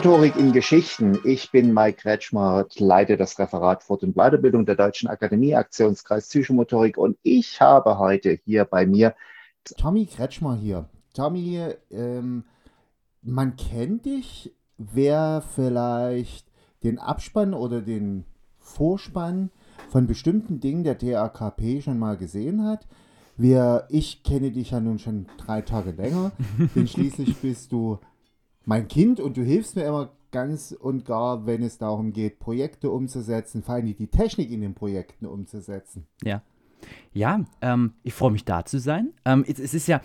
Psychomotorik in Geschichten. Ich bin Mike Kretschmer, leite das Referat Fort- und Weiterbildung der Deutschen Akademie, Aktionskreis Psychomotorik und ich habe heute hier bei mir Tommy Kretschmer hier. Tommy, ähm, man kennt dich, wer vielleicht den Abspann oder den Vorspann von bestimmten Dingen der DAKP schon mal gesehen hat. Wir, ich kenne dich ja nun schon drei Tage länger, denn schließlich bist du mein Kind und du hilfst mir immer ganz und gar, wenn es darum geht, Projekte umzusetzen, vor allem die Technik in den Projekten umzusetzen. Ja. Ja, ähm, ich freue mich da zu sein. Ähm, es, es ist ja,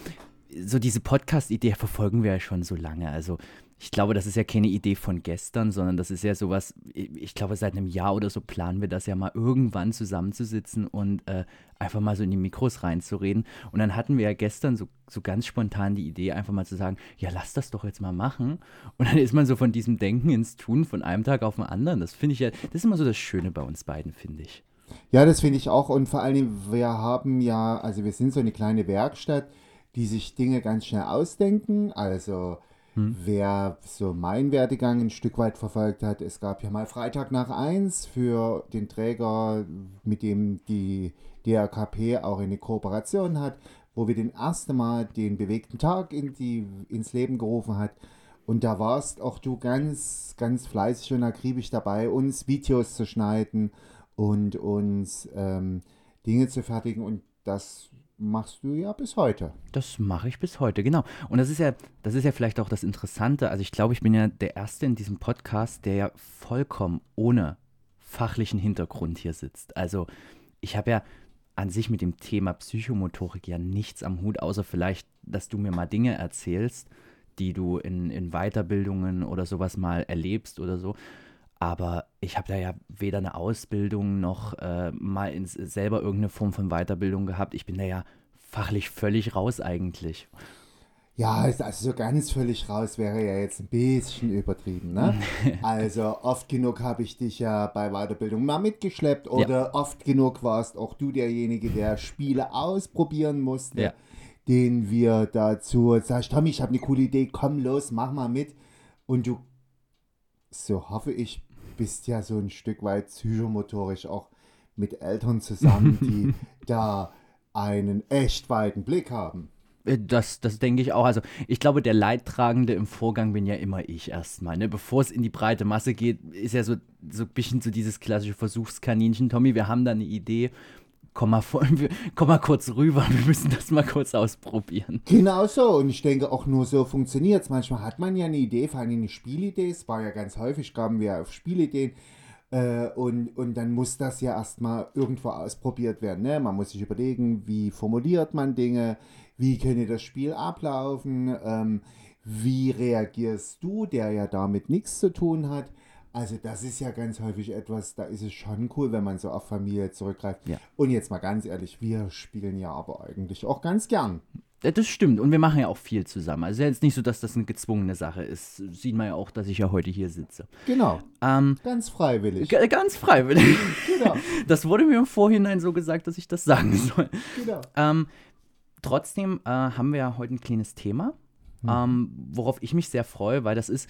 so diese Podcast-Idee verfolgen wir ja schon so lange. Also ich glaube, das ist ja keine Idee von gestern, sondern das ist ja sowas, ich glaube, seit einem Jahr oder so planen wir das ja mal irgendwann zusammenzusitzen und äh, einfach mal so in die Mikros reinzureden. Und dann hatten wir ja gestern so, so ganz spontan die Idee, einfach mal zu sagen, ja, lass das doch jetzt mal machen. Und dann ist man so von diesem Denken ins Tun von einem Tag auf den anderen. Das finde ich ja, das ist immer so das Schöne bei uns beiden, finde ich. Ja, das finde ich auch. Und vor allem, wir haben ja, also wir sind so eine kleine Werkstatt, die sich Dinge ganz schnell ausdenken. Also hm. wer so meinen Werdegang ein Stück weit verfolgt hat, es gab ja mal Freitag nach 1 für den Träger, mit dem die DRKP auch eine Kooperation hat, wo wir den ersten Mal den bewegten Tag in die, ins Leben gerufen hat. Und da warst auch du ganz, ganz fleißig und akribisch dabei, uns Videos zu schneiden und uns ähm, Dinge zu fertigen. Und das machst du ja bis heute. Das mache ich bis heute, genau. Und das ist ja, das ist ja vielleicht auch das Interessante. Also ich glaube, ich bin ja der Erste in diesem Podcast, der ja vollkommen ohne fachlichen Hintergrund hier sitzt. Also ich habe ja an sich mit dem Thema Psychomotorik ja nichts am Hut, außer vielleicht, dass du mir mal Dinge erzählst, die du in, in Weiterbildungen oder sowas mal erlebst oder so. Aber ich habe da ja weder eine Ausbildung noch äh, mal ins, selber irgendeine Form von Weiterbildung gehabt. Ich bin da ja fachlich völlig raus eigentlich. Ja, also so ganz völlig raus wäre ja jetzt ein bisschen übertrieben. Ne? also oft genug habe ich dich ja bei Weiterbildung mal mitgeschleppt oder ja. oft genug warst auch du derjenige, der Spiele ausprobieren musste, ja. den wir dazu sagst, Tommy, ich habe eine coole Idee, komm los, mach mal mit. Und du, so hoffe ich, bist ja so ein Stück weit psychomotorisch auch mit Eltern zusammen, die da einen echt weiten Blick haben. Äh, das, das denke ich auch. Also ich glaube, der Leidtragende im Vorgang bin ja immer ich erstmal. Ne? Bevor es in die breite Masse geht, ist ja so, so ein bisschen so dieses klassische Versuchskaninchen. Tommy, wir haben da eine Idee. Komm mal, vor, komm mal kurz rüber, wir müssen das mal kurz ausprobieren. Genau so. Und ich denke, auch nur so funktioniert es. Manchmal hat man ja eine Idee, vor allem eine Spielidee. Es war ja ganz häufig, kamen wir auf Spielideen. Äh, und, und dann muss das ja erstmal irgendwo ausprobiert werden. Ne? Man muss sich überlegen, wie formuliert man Dinge, wie könnte das Spiel ablaufen, ähm, wie reagierst du, der ja damit nichts zu tun hat. Also das ist ja ganz häufig etwas, da ist es schon cool, wenn man so auf Familie zurückgreift. Ja. Und jetzt mal ganz ehrlich, wir spielen ja aber eigentlich auch ganz gern. Das stimmt und wir machen ja auch viel zusammen. Also jetzt nicht so, dass das eine gezwungene Sache ist. Sieht man ja auch, dass ich ja heute hier sitze. Genau. Ähm, ganz freiwillig. Ganz freiwillig. Genau. Das wurde mir im Vorhinein so gesagt, dass ich das sagen soll. Genau. Ähm, Trotzdem äh, haben wir ja heute ein kleines Thema, mhm. ähm, worauf ich mich sehr freue, weil das ist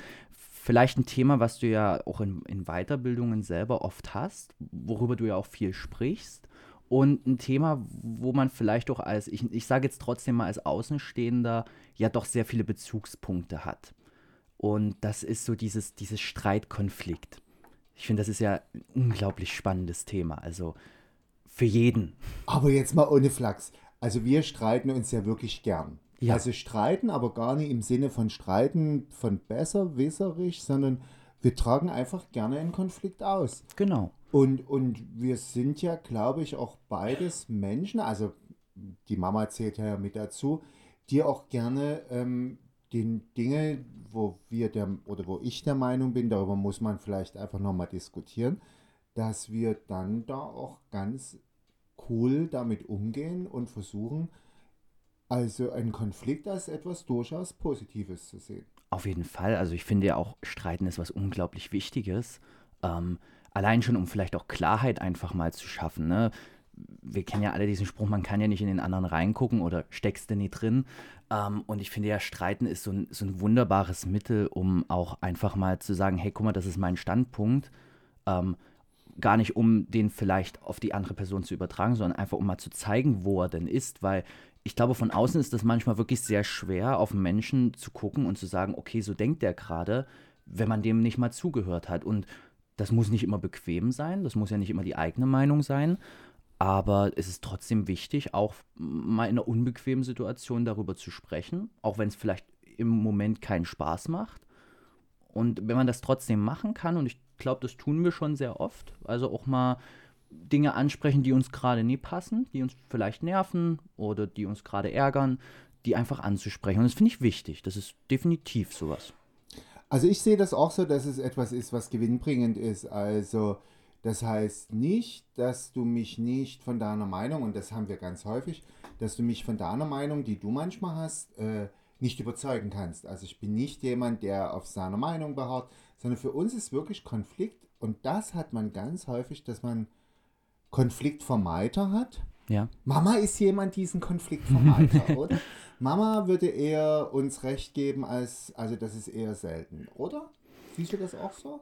vielleicht ein Thema, was du ja auch in, in Weiterbildungen selber oft hast, worüber du ja auch viel sprichst. Und ein Thema, wo man vielleicht auch als, ich, ich sage jetzt trotzdem mal als Außenstehender, ja doch sehr viele Bezugspunkte hat. Und das ist so dieses, dieses Streitkonflikt. Ich finde, das ist ja ein unglaublich spannendes Thema. Also für jeden. Aber jetzt mal ohne Flachs. Also wir streiten uns ja wirklich gern. Ja. Also streiten, aber gar nicht im Sinne von streiten von besser, wisserisch, sondern wir tragen einfach gerne einen Konflikt aus. Genau. Und, und wir sind ja, glaube ich, auch beides Menschen, also die Mama zählt ja mit dazu, die auch gerne ähm, den Dinge, wo wir der oder wo ich der Meinung bin, darüber muss man vielleicht einfach nochmal diskutieren, dass wir dann da auch ganz cool damit umgehen und versuchen, also einen Konflikt als etwas durchaus Positives zu sehen. Auf jeden Fall. Also ich finde ja auch, Streiten ist was unglaublich Wichtiges. Ähm, allein schon, um vielleicht auch Klarheit einfach mal zu schaffen. Ne? wir kennen ja alle diesen Spruch, man kann ja nicht in den anderen reingucken oder steckst du nicht drin. Ähm, und ich finde ja, Streiten ist so ein, so ein wunderbares Mittel, um auch einfach mal zu sagen, hey, guck mal, das ist mein Standpunkt. Ähm, gar nicht, um den vielleicht auf die andere Person zu übertragen, sondern einfach, um mal zu zeigen, wo er denn ist, weil ich glaube, von außen ist das manchmal wirklich sehr schwer, auf einen Menschen zu gucken und zu sagen, okay, so denkt der gerade, wenn man dem nicht mal zugehört hat. Und das muss nicht immer bequem sein, das muss ja nicht immer die eigene Meinung sein, aber es ist trotzdem wichtig, auch mal in einer unbequemen Situation darüber zu sprechen, auch wenn es vielleicht im Moment keinen Spaß macht. Und wenn man das trotzdem machen kann, und ich glaube, das tun wir schon sehr oft, also auch mal Dinge ansprechen, die uns gerade nie passen, die uns vielleicht nerven oder die uns gerade ärgern, die einfach anzusprechen. Und das finde ich wichtig. Das ist definitiv sowas. Also ich sehe das auch so, dass es etwas ist, was gewinnbringend ist. Also das heißt nicht, dass du mich nicht von deiner Meinung, und das haben wir ganz häufig, dass du mich von deiner Meinung, die du manchmal hast, äh, nicht überzeugen kannst. Also ich bin nicht jemand, der auf seiner Meinung beharrt, sondern für uns ist wirklich Konflikt und das hat man ganz häufig, dass man Konfliktvermeider hat. Ja. Mama ist jemand, diesen Konfliktvermeider, oder? Mama würde eher uns recht geben, als, also das ist eher selten, oder? Siehst du das auch so?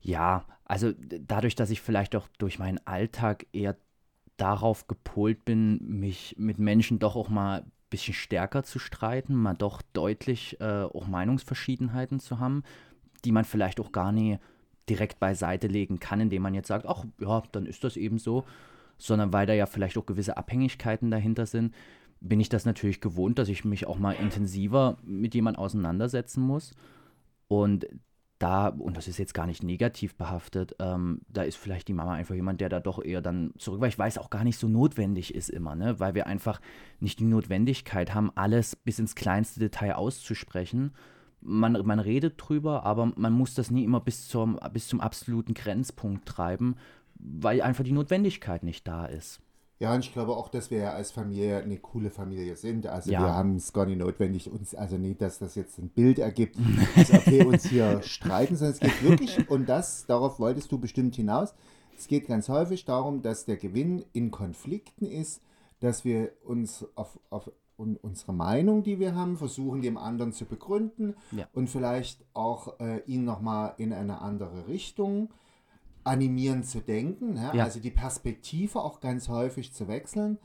Ja, also dadurch, dass ich vielleicht auch durch meinen Alltag eher darauf gepolt bin, mich mit Menschen doch auch mal ein bisschen stärker zu streiten, mal doch deutlich äh, auch Meinungsverschiedenheiten zu haben, die man vielleicht auch gar nie direkt beiseite legen kann, indem man jetzt sagt, ach ja, dann ist das eben so, sondern weil da ja vielleicht auch gewisse Abhängigkeiten dahinter sind, bin ich das natürlich gewohnt, dass ich mich auch mal intensiver mit jemandem auseinandersetzen muss. Und da, und das ist jetzt gar nicht negativ behaftet, ähm, da ist vielleicht die Mama einfach jemand, der da doch eher dann zurück, weil ich weiß auch gar nicht so notwendig ist immer, ne? weil wir einfach nicht die Notwendigkeit haben, alles bis ins kleinste Detail auszusprechen, man, man redet drüber, aber man muss das nie immer bis zum, bis zum absoluten Grenzpunkt treiben, weil einfach die Notwendigkeit nicht da ist. Ja, und ich glaube auch, dass wir ja als Familie eine coole Familie sind. Also ja. wir haben es gar nicht notwendig, uns, also nicht, dass das jetzt ein Bild ergibt, als ob wir uns hier streiten, sondern es geht wirklich, und das, darauf wolltest du bestimmt hinaus, es geht ganz häufig darum, dass der Gewinn in Konflikten ist, dass wir uns auf, auf und unsere Meinung, die wir haben, versuchen dem anderen zu begründen ja. und vielleicht auch äh, ihn nochmal in eine andere Richtung animieren zu denken. Ne? Ja. Also die Perspektive auch ganz häufig zu wechseln.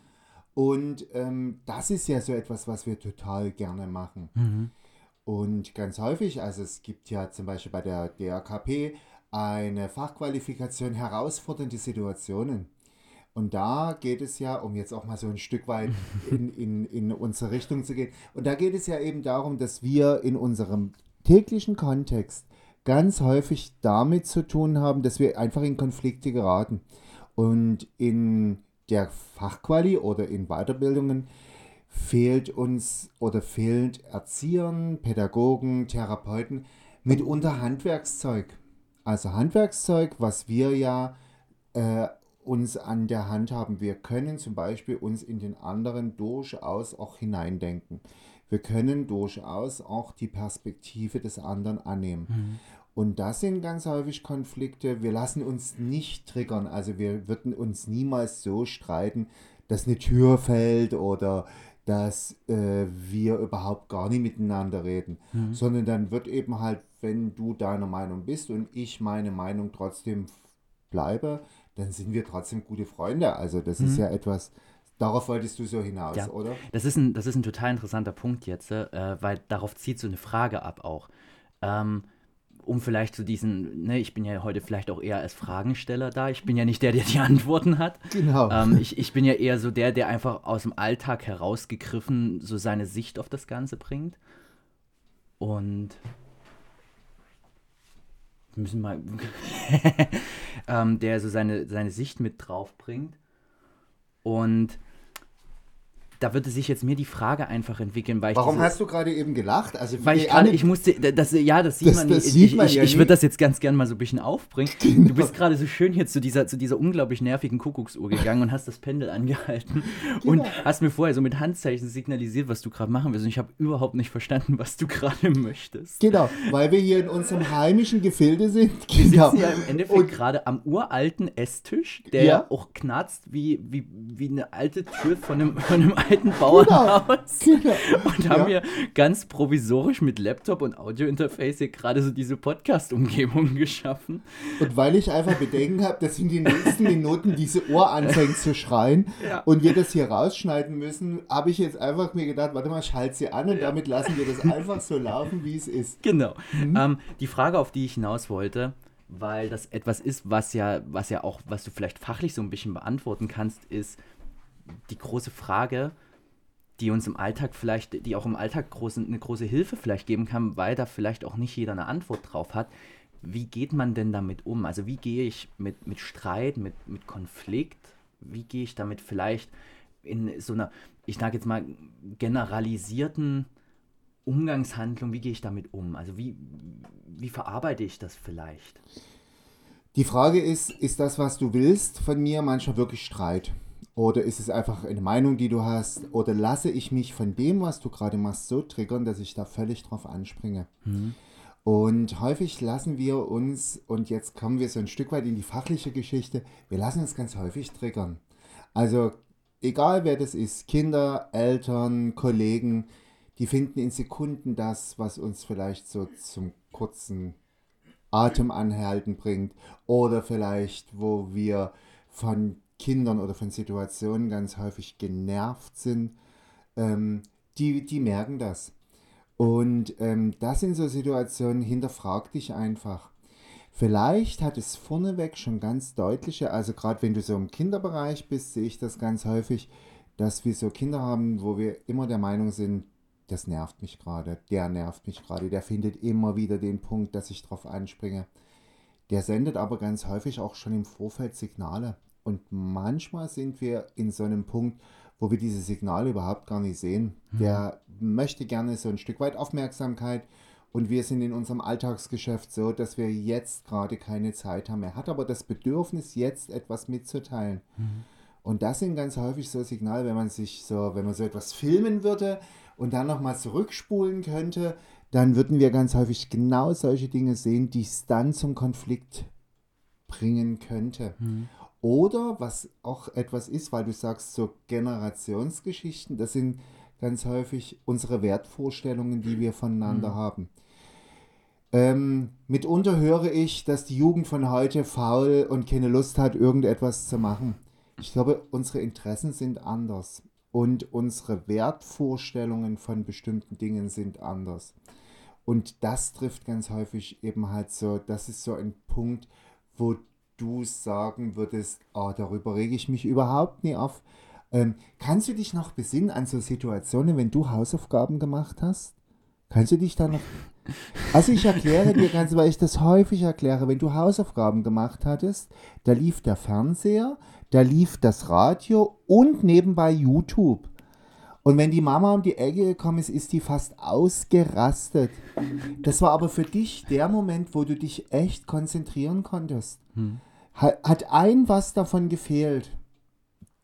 Und ähm, das ist ja so etwas, was wir total gerne machen. Mhm. Und ganz häufig, also es gibt ja zum Beispiel bei der DRKP eine Fachqualifikation herausfordernde Situationen. Und da geht es ja, um jetzt auch mal so ein Stück weit in, in, in unsere Richtung zu gehen, und da geht es ja eben darum, dass wir in unserem täglichen Kontext ganz häufig damit zu tun haben, dass wir einfach in Konflikte geraten. Und in der Fachquali oder in Weiterbildungen fehlt uns oder fehlt Erziehern, Pädagogen, Therapeuten mitunter Handwerkszeug. Also Handwerkszeug, was wir ja äh, uns an der Hand haben. Wir können zum Beispiel uns in den anderen durchaus auch hineindenken. Wir können durchaus auch die Perspektive des anderen annehmen. Mhm. Und das sind ganz häufig Konflikte. Wir lassen uns nicht triggern. Also wir würden uns niemals so streiten, dass eine Tür fällt oder dass äh, wir überhaupt gar nicht miteinander reden, mhm. sondern dann wird eben halt, wenn du deiner Meinung bist und ich meine Meinung trotzdem bleibe, dann sind wir trotzdem gute Freunde. Also das mhm. ist ja etwas, darauf wolltest du so hinaus, ja, oder? Das ist, ein, das ist ein total interessanter Punkt jetzt, äh, weil darauf zieht so eine Frage ab auch. Ähm, um vielleicht zu diesen, ne, ich bin ja heute vielleicht auch eher als Fragensteller da. Ich bin ja nicht der, der die Antworten hat. Genau. Ähm, ich, ich bin ja eher so der, der einfach aus dem Alltag herausgegriffen so seine Sicht auf das Ganze bringt. Und wir müssen mal, ähm, der so seine, seine Sicht mit drauf bringt. Und da würde sich jetzt mir die Frage einfach entwickeln, weil Warum diese, hast du gerade eben gelacht? Also weil ich gerade, ich musste, das, ja, das sieht das, man nicht. Das ich, ich, ja ich würde das jetzt ganz gerne mal so ein bisschen aufbringen. Genau. Du bist gerade so schön hier zu dieser, zu dieser unglaublich nervigen Kuckucksuhr gegangen und hast das Pendel angehalten genau. und hast mir vorher so mit Handzeichen signalisiert, was du gerade machen willst. Und ich habe überhaupt nicht verstanden, was du gerade möchtest. Genau, weil wir hier in unserem heimischen Gefilde sind. Wir genau. sitzen ja im Endeffekt gerade am uralten Esstisch, der ja. auch knarzt wie, wie, wie eine alte Tür von einem, von einem alten Bauernhaus. Genau. genau. Und haben ja. hier ganz provisorisch mit Laptop und Audiointerface hier gerade so diese Podcast-Umgebung geschaffen. Und weil ich einfach Bedenken habe, dass in den nächsten Minuten diese Ohr anfängt zu schreien ja. und wir das hier rausschneiden müssen, habe ich jetzt einfach mir gedacht, warte mal, schalte sie an und ja. damit lassen wir das einfach so laufen, wie es ist. Genau. Mhm. Ähm, die Frage, auf die ich hinaus wollte, weil das etwas ist, was ja, was ja auch, was du vielleicht fachlich so ein bisschen beantworten kannst, ist die große Frage, die uns im Alltag vielleicht, die auch im Alltag große, eine große Hilfe vielleicht geben kann, weil da vielleicht auch nicht jeder eine Antwort drauf hat. Wie geht man denn damit um? Also wie gehe ich mit, mit Streit, mit, mit Konflikt, wie gehe ich damit vielleicht in so einer, ich sage jetzt mal, generalisierten Umgangshandlung, wie gehe ich damit um? Also wie, wie verarbeite ich das vielleicht? Die Frage ist, ist das, was du willst, von mir manchmal wirklich Streit? Oder ist es einfach eine Meinung, die du hast? Oder lasse ich mich von dem, was du gerade machst, so triggern, dass ich da völlig drauf anspringe? Mhm. Und häufig lassen wir uns, und jetzt kommen wir so ein Stück weit in die fachliche Geschichte, wir lassen uns ganz häufig triggern. Also egal wer das ist, Kinder, Eltern, Kollegen, die finden in Sekunden das, was uns vielleicht so zum kurzen Atem anhalten bringt. Oder vielleicht, wo wir von Kindern oder von Situationen ganz häufig genervt sind, ähm, die, die merken das. Und ähm, das sind so Situationen, hinterfrag dich einfach. Vielleicht hat es vorneweg schon ganz deutliche, also gerade wenn du so im Kinderbereich bist, sehe ich das ganz häufig, dass wir so Kinder haben, wo wir immer der Meinung sind, das nervt mich gerade, der nervt mich gerade, der findet immer wieder den Punkt, dass ich drauf anspringe. Der sendet aber ganz häufig auch schon im Vorfeld Signale. Und manchmal sind wir in so einem Punkt, wo wir diese Signale überhaupt gar nicht sehen. Mhm. Der möchte gerne so ein Stück weit Aufmerksamkeit und wir sind in unserem Alltagsgeschäft so, dass wir jetzt gerade keine Zeit haben. Er hat aber das Bedürfnis, jetzt etwas mitzuteilen. Mhm. Und das sind ganz häufig so Signale, wenn man sich so, wenn man so etwas filmen würde und dann nochmal zurückspulen könnte, dann würden wir ganz häufig genau solche Dinge sehen, die es dann zum Konflikt bringen könnte. Mhm. Oder was auch etwas ist, weil du sagst, so Generationsgeschichten, das sind ganz häufig unsere Wertvorstellungen, die wir voneinander mhm. haben. Ähm, mitunter höre ich, dass die Jugend von heute faul und keine Lust hat, irgendetwas zu machen. Ich glaube, unsere Interessen sind anders und unsere Wertvorstellungen von bestimmten Dingen sind anders. Und das trifft ganz häufig eben halt so, das ist so ein Punkt, wo du sagen würdest, oh, darüber rege ich mich überhaupt nie auf. Ähm, kannst du dich noch besinnen an so Situationen, wenn du Hausaufgaben gemacht hast? Kannst du dich da noch. Also ich erkläre dir ganz, weil ich das häufig erkläre, wenn du Hausaufgaben gemacht hattest, da lief der Fernseher, da lief das Radio und nebenbei YouTube. Und wenn die Mama um die Ecke gekommen ist, ist die fast ausgerastet. Das war aber für dich der Moment, wo du dich echt konzentrieren konntest. Hm. Hat ein was davon gefehlt,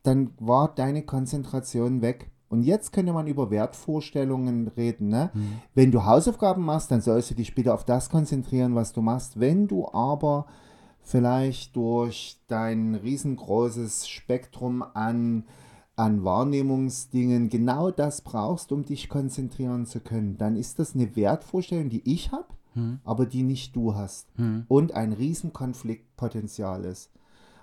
dann war deine Konzentration weg. Und jetzt könnte man über Wertvorstellungen reden. Ne? Mhm. Wenn du Hausaufgaben machst, dann sollst du dich bitte auf das konzentrieren, was du machst. Wenn du aber vielleicht durch dein riesengroßes Spektrum an, an Wahrnehmungsdingen genau das brauchst, um dich konzentrieren zu können, dann ist das eine Wertvorstellung, die ich habe hm. aber die nicht du hast. Hm. Und ein Riesenkonfliktpotenzial ist.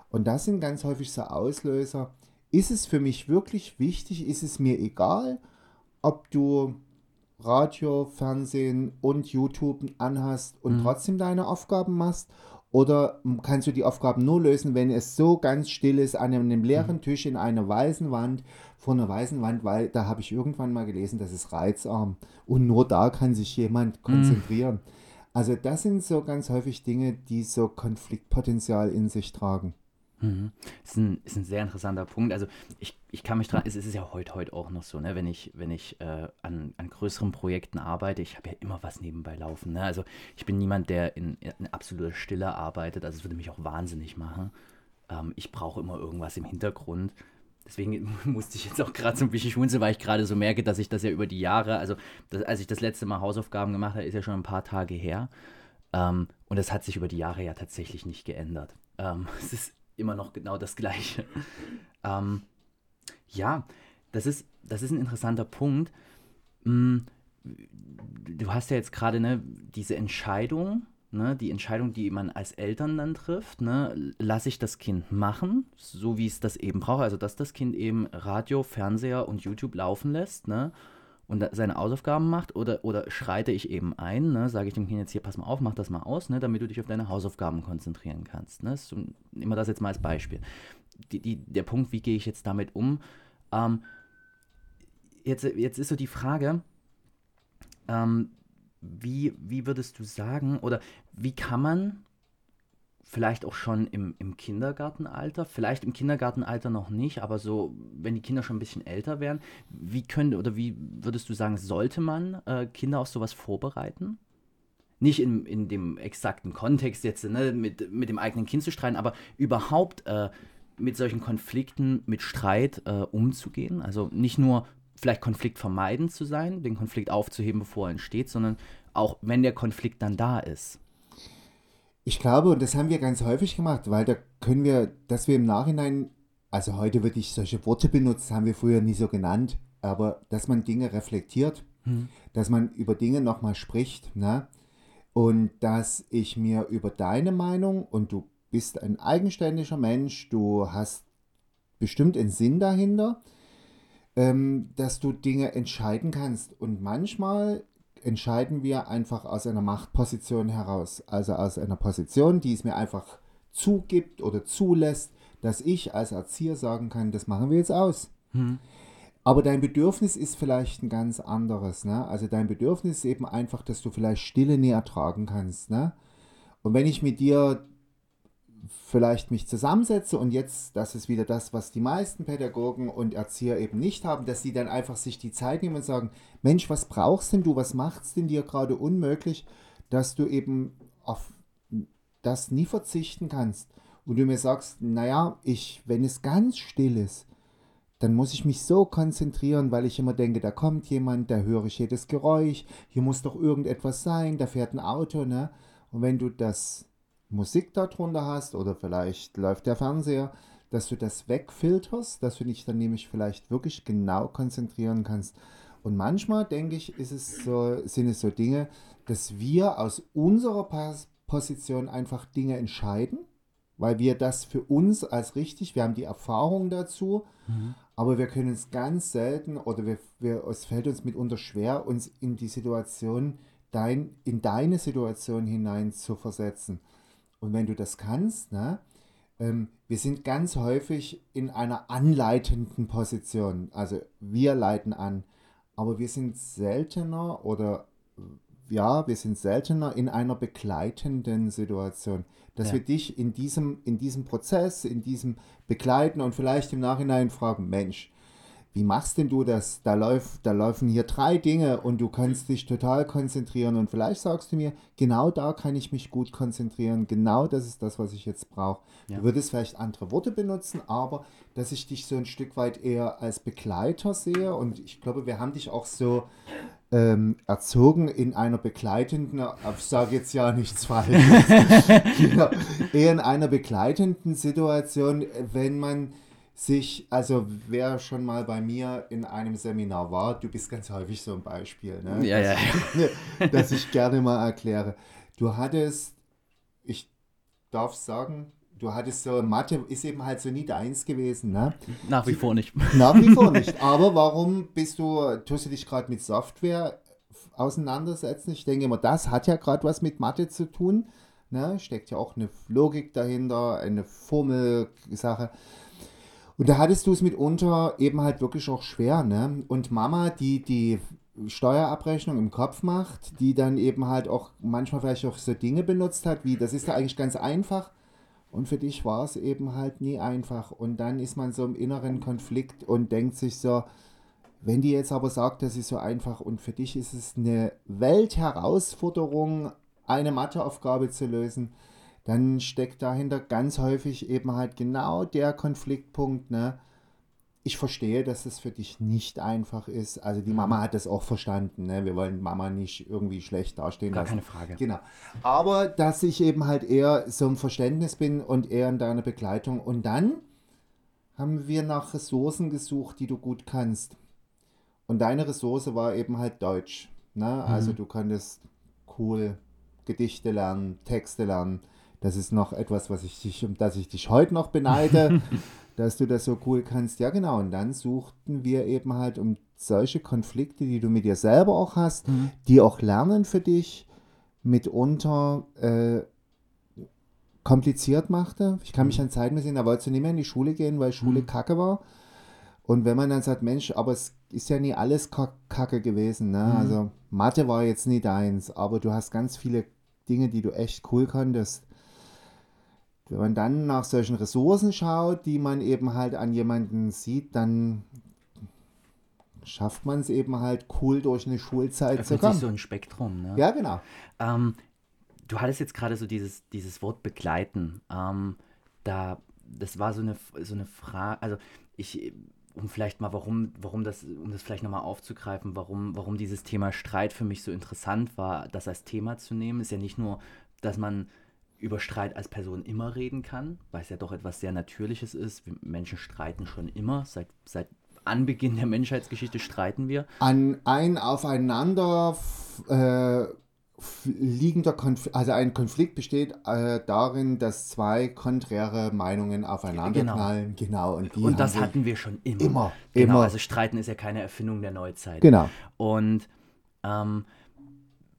Und das sind ganz häufig so Auslöser. Ist es für mich wirklich wichtig? Ist es mir egal, ob du Radio, Fernsehen und YouTube anhast und hm. trotzdem deine Aufgaben machst? Oder kannst du die Aufgaben nur lösen, wenn es so ganz still ist an einem leeren hm. Tisch in einer weißen Wand, vor einer weißen Wand, weil da habe ich irgendwann mal gelesen, das ist reizarm. Und nur da kann sich jemand hm. konzentrieren. Mhm. Also das sind so ganz häufig Dinge, die so Konfliktpotenzial in sich tragen. Mhm. Ist, ein, ist ein sehr interessanter Punkt. Also ich, ich kann mich dran, es ist ja heute, heute auch noch so, ne? wenn ich, wenn ich äh, an, an größeren Projekten arbeite, ich habe ja immer was nebenbei laufen. Ne? Also ich bin niemand, der in, in absoluter Stille arbeitet, also es würde mich auch wahnsinnig machen. Ähm, ich brauche immer irgendwas im Hintergrund. Deswegen musste ich jetzt auch gerade so ein bisschen schmunzeln, weil ich gerade so merke, dass ich das ja über die Jahre, also das, als ich das letzte Mal Hausaufgaben gemacht habe, ist ja schon ein paar Tage her. Ähm, und das hat sich über die Jahre ja tatsächlich nicht geändert. Ähm, es ist immer noch genau das Gleiche. ähm, ja, das ist, das ist ein interessanter Punkt. Hm, du hast ja jetzt gerade ne, diese Entscheidung, ne, die Entscheidung, die man als Eltern dann trifft, ne, lasse ich das Kind machen, so wie es das eben braucht, also dass das Kind eben Radio, Fernseher und YouTube laufen lässt, ne, und seine Hausaufgaben macht oder, oder schreite ich eben ein, ne, sage ich dem Kind jetzt hier, pass mal auf, mach das mal aus, ne, damit du dich auf deine Hausaufgaben konzentrieren kannst. Ne? So, immer das jetzt mal als Beispiel. Die, die, der Punkt, wie gehe ich jetzt damit um? Ähm, jetzt, jetzt ist so die Frage, ähm, wie, wie würdest du sagen, oder wie kann man vielleicht auch schon im, im Kindergartenalter, vielleicht im Kindergartenalter noch nicht, aber so, wenn die Kinder schon ein bisschen älter wären, wie könnte oder wie würdest du sagen, sollte man äh, Kinder auf sowas vorbereiten? Nicht in, in dem exakten Kontext jetzt ne, mit, mit dem eigenen Kind zu streiten, aber überhaupt äh, mit solchen Konflikten, mit Streit äh, umzugehen. Also nicht nur vielleicht Konflikt vermeiden zu sein, den Konflikt aufzuheben, bevor er entsteht, sondern auch wenn der Konflikt dann da ist. Ich glaube, und das haben wir ganz häufig gemacht, weil da können wir, dass wir im Nachhinein, also heute würde ich solche Worte benutzen, haben wir früher nie so genannt, aber dass man Dinge reflektiert, hm. dass man über Dinge nochmal spricht, ne? Und dass ich mir über deine Meinung, und du bist ein eigenständiger Mensch, du hast bestimmt einen Sinn dahinter, ähm, dass du Dinge entscheiden kannst. Und manchmal entscheiden wir einfach aus einer Machtposition heraus. Also aus einer Position, die es mir einfach zugibt oder zulässt, dass ich als Erzieher sagen kann, das machen wir jetzt aus. Hm. Aber dein Bedürfnis ist vielleicht ein ganz anderes. Ne? Also dein Bedürfnis ist eben einfach, dass du vielleicht Stille nie ertragen kannst. Ne? Und wenn ich mit dir vielleicht mich zusammensetze und jetzt, das ist wieder das, was die meisten Pädagogen und Erzieher eben nicht haben, dass sie dann einfach sich die Zeit nehmen und sagen, Mensch, was brauchst denn du, was macht es denn dir gerade unmöglich, dass du eben auf das nie verzichten kannst und du mir sagst, naja, ich, wenn es ganz still ist, dann muss ich mich so konzentrieren, weil ich immer denke, da kommt jemand, da höre ich jedes Geräusch, hier muss doch irgendetwas sein, da fährt ein Auto, ne? Und wenn du das Musik darunter hast oder vielleicht läuft der Fernseher, dass du das wegfilterst, dass du dich dann nämlich vielleicht wirklich genau konzentrieren kannst. Und manchmal, denke ich, ist es so, sind es so Dinge, dass wir aus unserer Position einfach Dinge entscheiden, weil wir das für uns als richtig, wir haben die Erfahrung dazu, mhm. aber wir können es ganz selten oder wir, wir, es fällt uns mitunter schwer, uns in die Situation, dein, in deine Situation hinein zu versetzen. Und wenn du das kannst, ne, ähm, wir sind ganz häufig in einer anleitenden Position. Also wir leiten an, aber wir sind seltener oder ja, wir sind seltener in einer begleitenden Situation, dass ja. wir dich in diesem, in diesem Prozess, in diesem Begleiten und vielleicht im Nachhinein fragen, Mensch, wie machst denn du das? Da, läuft, da laufen hier drei Dinge und du kannst dich total konzentrieren und vielleicht sagst du mir, genau da kann ich mich gut konzentrieren, genau das ist das, was ich jetzt brauche. Ja. Du würdest vielleicht andere Worte benutzen, aber dass ich dich so ein Stück weit eher als Begleiter sehe und ich glaube, wir haben dich auch so ähm, erzogen in einer begleitenden, ich sage jetzt ja nichts falsch, genau, eher in einer begleitenden Situation, wenn man sich, also wer schon mal bei mir in einem Seminar war, du bist ganz häufig so ein Beispiel, ne? Ja, ja, ja. dass ich gerne mal erkläre. Du hattest, ich darf sagen, du hattest so, Mathe ist eben halt so nie deins gewesen, ne? Nach wie vor nicht. Nach wie vor nicht. Aber warum bist du, tust du dich gerade mit Software auseinandersetzen? Ich denke immer, das hat ja gerade was mit Mathe zu tun. Ne? Steckt ja auch eine Logik dahinter, eine Formelsache. Und da hattest du es mitunter eben halt wirklich auch schwer, ne? Und Mama, die die Steuerabrechnung im Kopf macht, die dann eben halt auch manchmal vielleicht auch so Dinge benutzt hat, wie das ist ja eigentlich ganz einfach. Und für dich war es eben halt nie einfach. Und dann ist man so im inneren Konflikt und denkt sich so, wenn die jetzt aber sagt, das ist so einfach und für dich ist es eine Weltherausforderung, eine Matheaufgabe zu lösen, dann steckt dahinter ganz häufig eben halt genau der Konfliktpunkt, ne? Ich verstehe, dass es für dich nicht einfach ist. Also die Mama hat das auch verstanden. Ne? Wir wollen Mama nicht irgendwie schlecht dastehen Gar lassen. keine Frage. Genau. Aber dass ich eben halt eher so im Verständnis bin und eher in deiner Begleitung. Und dann haben wir nach Ressourcen gesucht, die du gut kannst. Und deine Ressource war eben halt Deutsch. Ne? Also du konntest cool Gedichte lernen, Texte lernen. Das ist noch etwas, was ich dich, um das ich dich heute noch beneide, dass du das so cool kannst. Ja, genau. Und dann suchten wir eben halt um solche Konflikte, die du mit dir selber auch hast, die auch lernen für dich, mitunter äh, kompliziert machte. Ich kann mich an Zeiten sehen, da wolltest du nicht mehr in die Schule gehen, weil Schule kacke war. Und wenn man dann sagt, Mensch, aber es ist ja nie alles kack- kacke gewesen. Ne? Also Mathe war jetzt nie deins, aber du hast ganz viele Dinge, die du echt cool konntest. Wenn man dann nach solchen Ressourcen schaut, die man eben halt an jemanden sieht, dann schafft man es eben halt cool durch eine Schulzeit zu Öffnet sich kommen. so ein Spektrum. Ne? ja, genau. Ähm, du hattest jetzt gerade so dieses, dieses Wort begleiten. Ähm, da, das war so eine, so eine Frage, also ich, um vielleicht mal, warum, warum das, um das vielleicht nochmal aufzugreifen, warum, warum dieses Thema Streit für mich so interessant war, das als Thema zu nehmen, ist ja nicht nur, dass man über Streit als Person immer reden kann, weil es ja doch etwas sehr Natürliches ist. Menschen streiten schon immer, seit, seit Anbeginn der Menschheitsgeschichte streiten wir. An ein aufeinander äh, liegender Konflikt, also ein Konflikt besteht äh, darin, dass zwei konträre Meinungen aufeinander Genau. knallen. Genau. Und, Und das hatten wir schon immer. Immer, Genau, immer. also Streiten ist ja keine Erfindung der Neuzeit. Genau. Und ähm,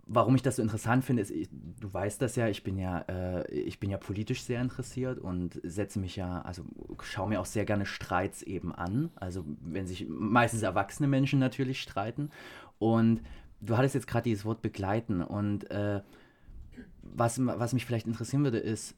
warum ich das so interessant finde, ist, ich, du weißt das ja, ich bin ja, äh, ich bin ja politisch sehr interessiert und setze mich ja, also schaue mir auch sehr gerne Streits eben an. Also wenn sich meistens erwachsene Menschen natürlich streiten. Und du hattest jetzt gerade dieses Wort begleiten und äh, was, was mich vielleicht interessieren würde, ist,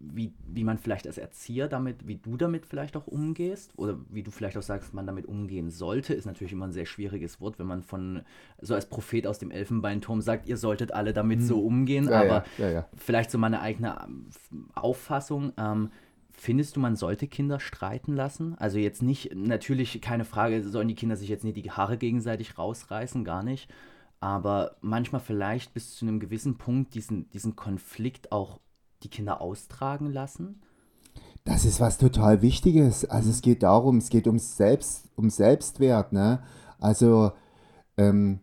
wie, wie man vielleicht als Erzieher damit, wie du damit vielleicht auch umgehst oder wie du vielleicht auch sagst, man damit umgehen sollte, ist natürlich immer ein sehr schwieriges Wort, wenn man von so als Prophet aus dem Elfenbeinturm sagt, ihr solltet alle damit so umgehen, Hm. Ja, aber ja, ja, ja. vielleicht so meine eigene ähm, Auffassung. Ähm, findest du, man sollte Kinder streiten lassen? Also jetzt nicht, natürlich keine Frage, sollen die Kinder sich jetzt nicht die Haare gegenseitig rausreißen, gar nicht. Aber manchmal vielleicht bis zu einem gewissen Punkt diesen, diesen Konflikt auch die Kinder austragen lassen. Das ist was total Wichtiges. Also es geht darum, es geht um Selbst, um Selbstwert, ne? Also ähm,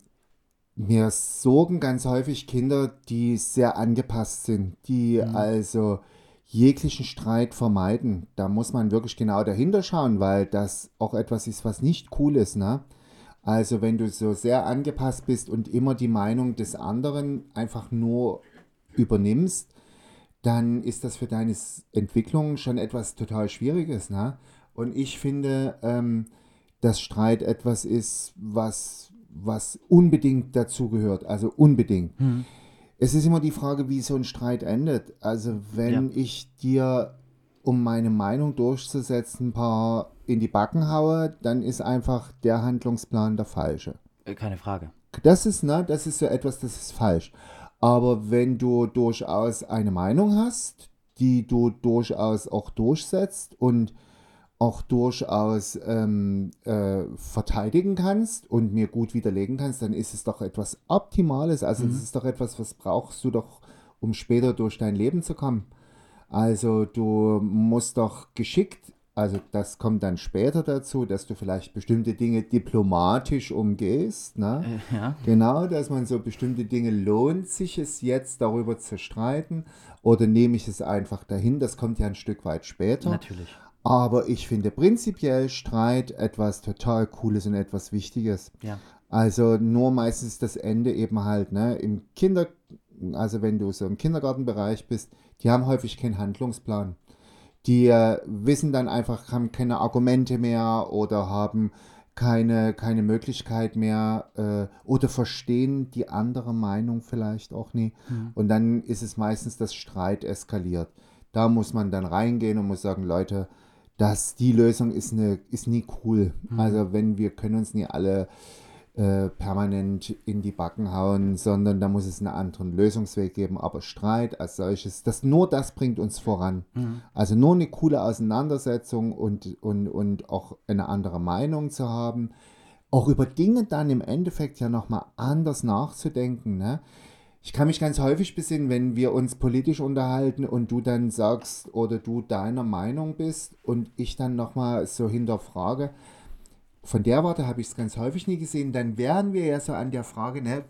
mir sorgen ganz häufig Kinder, die sehr angepasst sind, die also jeglichen Streit vermeiden. Da muss man wirklich genau dahinter schauen, weil das auch etwas ist, was nicht cool ist, ne? Also wenn du so sehr angepasst bist und immer die Meinung des anderen einfach nur übernimmst, dann ist das für deine Entwicklung schon etwas total Schwieriges. Ne? Und ich finde, ähm, dass Streit etwas ist, was, was unbedingt dazugehört. Also unbedingt. Es ist immer die Frage, wie so ein Streit endet. Also wenn ich dir, um meine Meinung durchzusetzen, ein paar in die Backen haue, dann ist einfach der Handlungsplan der falsche. Äh, keine Frage. Das ist, ne, das ist so etwas, das ist falsch. Aber wenn du durchaus eine Meinung hast, die du durchaus auch durchsetzt und auch durchaus ähm, äh, verteidigen kannst und mir gut widerlegen kannst, dann ist es doch etwas Optimales. Also das ist doch etwas, was brauchst du doch, um später durch dein Leben zu kommen. Also du musst doch geschickt, also das kommt dann später dazu, dass du vielleicht bestimmte Dinge diplomatisch umgehst. Ne? Äh, ja. Genau, dass man so bestimmte Dinge lohnt sich es jetzt darüber zu streiten oder nehme ich es einfach dahin, das kommt ja ein Stück weit später. Natürlich. Aber ich finde prinzipiell Streit etwas total Cooles und etwas Wichtiges. Ja. Also nur meistens das Ende eben halt, ne, im Kinder, also wenn du so im Kindergartenbereich bist, die haben häufig keinen Handlungsplan. Die äh, wissen dann einfach, haben keine Argumente mehr oder haben keine, keine Möglichkeit mehr äh, oder verstehen die andere Meinung vielleicht auch nie. Und dann ist es meistens, dass Streit eskaliert. Da muss man dann reingehen und muss sagen, Leute, dass die Lösung ist, eine, ist nie cool. Mhm. Also wenn wir können uns nie alle äh, permanent in die Backen hauen, sondern da muss es einen anderen Lösungsweg geben. Aber Streit als solches, das, nur das bringt uns voran. Mhm. Also nur eine coole Auseinandersetzung und, und, und auch eine andere Meinung zu haben. Auch über Dinge dann im Endeffekt ja nochmal anders nachzudenken. Ne? Ich kann mich ganz häufig besinnen, wenn wir uns politisch unterhalten und du dann sagst oder du deiner Meinung bist und ich dann nochmal so hinterfrage, von der Warte habe ich es ganz häufig nie gesehen. Dann wären wir ja so an der Frage, ne,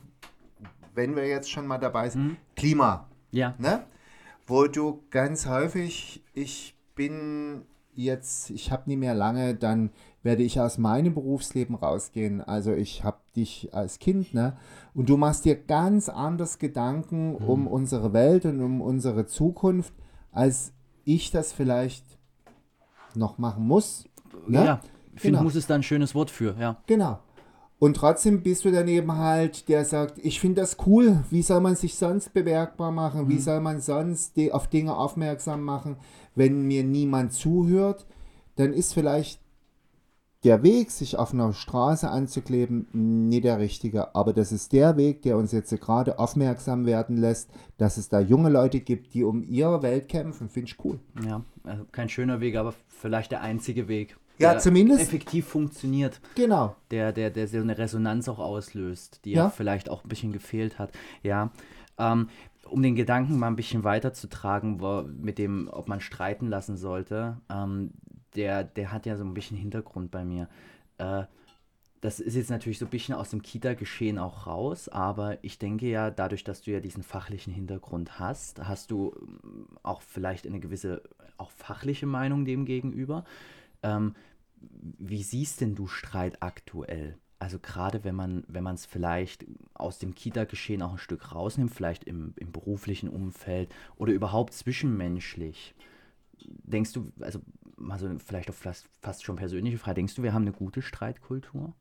wenn wir jetzt schon mal dabei sind, mhm. Klima. Ja. Ne? Wo du ganz häufig, ich bin jetzt, ich habe nie mehr lange, dann werde ich aus meinem Berufsleben rausgehen. Also ich habe dich als Kind, ne? Und du machst dir ganz anders Gedanken mhm. um unsere Welt und um unsere Zukunft, als ich das vielleicht noch machen muss. Ne? Ja genau. muss es da ein schönes Wort für, ja. Genau. Und trotzdem bist du daneben halt, der sagt, ich finde das cool, wie soll man sich sonst bemerkbar machen, mhm. wie soll man sonst auf Dinge aufmerksam machen, wenn mir niemand zuhört, dann ist vielleicht der Weg, sich auf einer Straße anzukleben, nicht der richtige. Aber das ist der Weg, der uns jetzt gerade aufmerksam werden lässt, dass es da junge Leute gibt, die um ihre Welt kämpfen. Finde ich cool. Ja, also kein schöner Weg, aber vielleicht der einzige Weg ja, zumindest. effektiv funktioniert. Genau. Der, der, der so eine Resonanz auch auslöst, die ja, ja vielleicht auch ein bisschen gefehlt hat. Ja. Ähm, um den Gedanken mal ein bisschen weiterzutragen, wo, mit dem, ob man streiten lassen sollte, ähm, der, der hat ja so ein bisschen Hintergrund bei mir. Äh, das ist jetzt natürlich so ein bisschen aus dem Kita-Geschehen auch raus, aber ich denke ja, dadurch, dass du ja diesen fachlichen Hintergrund hast, hast du ähm, auch vielleicht eine gewisse, auch fachliche Meinung dem gegenüber. Ähm, wie siehst denn du Streit aktuell? Also gerade wenn man, wenn man es vielleicht aus dem Kita-Geschehen auch ein Stück rausnimmt, vielleicht im, im beruflichen Umfeld oder überhaupt zwischenmenschlich. Denkst du, also also vielleicht auch fast, fast schon persönliche Frage, denkst du, wir haben eine gute Streitkultur?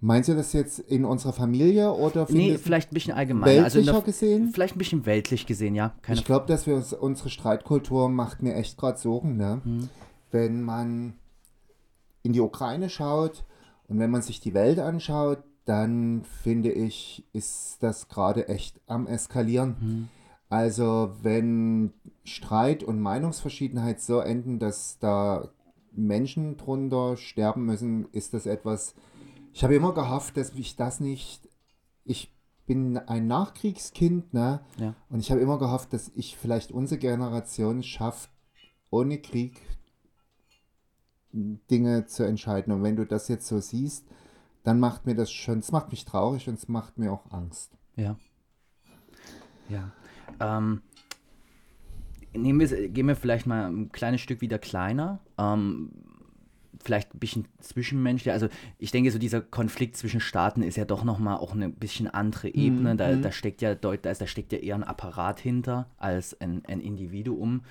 Meinst du das jetzt in unserer Familie oder Nee, vielleicht ein bisschen allgemein. Weltlicher also gesehen? Vielleicht ein bisschen weltlich gesehen, ja. ich glaube, dass wir uns, unsere Streitkultur macht mir echt gerade Sorgen, ne? Hm wenn man in die Ukraine schaut und wenn man sich die Welt anschaut, dann finde ich, ist das gerade echt am Eskalieren. Mhm. Also wenn Streit und Meinungsverschiedenheit so enden, dass da Menschen drunter sterben müssen, ist das etwas, ich habe immer gehofft, dass ich das nicht, ich bin ein Nachkriegskind, ne? Ja. Und ich habe immer gehofft, dass ich vielleicht unsere Generation schafft, ohne Krieg Dinge zu entscheiden. Und wenn du das jetzt so siehst, dann macht mir das schon, es macht mich traurig und es macht mir auch Angst. Ja. Ja. Ähm, nehmen wir, gehen wir vielleicht mal ein kleines Stück wieder kleiner. Ähm, vielleicht ein bisschen zwischenmenschlich. Also ich denke, so dieser Konflikt zwischen Staaten ist ja doch nochmal auch eine bisschen andere Ebene. Mhm. Da, da, steckt ja deut, da, steckt ja eher ein Apparat hinter als ein, ein Individuum.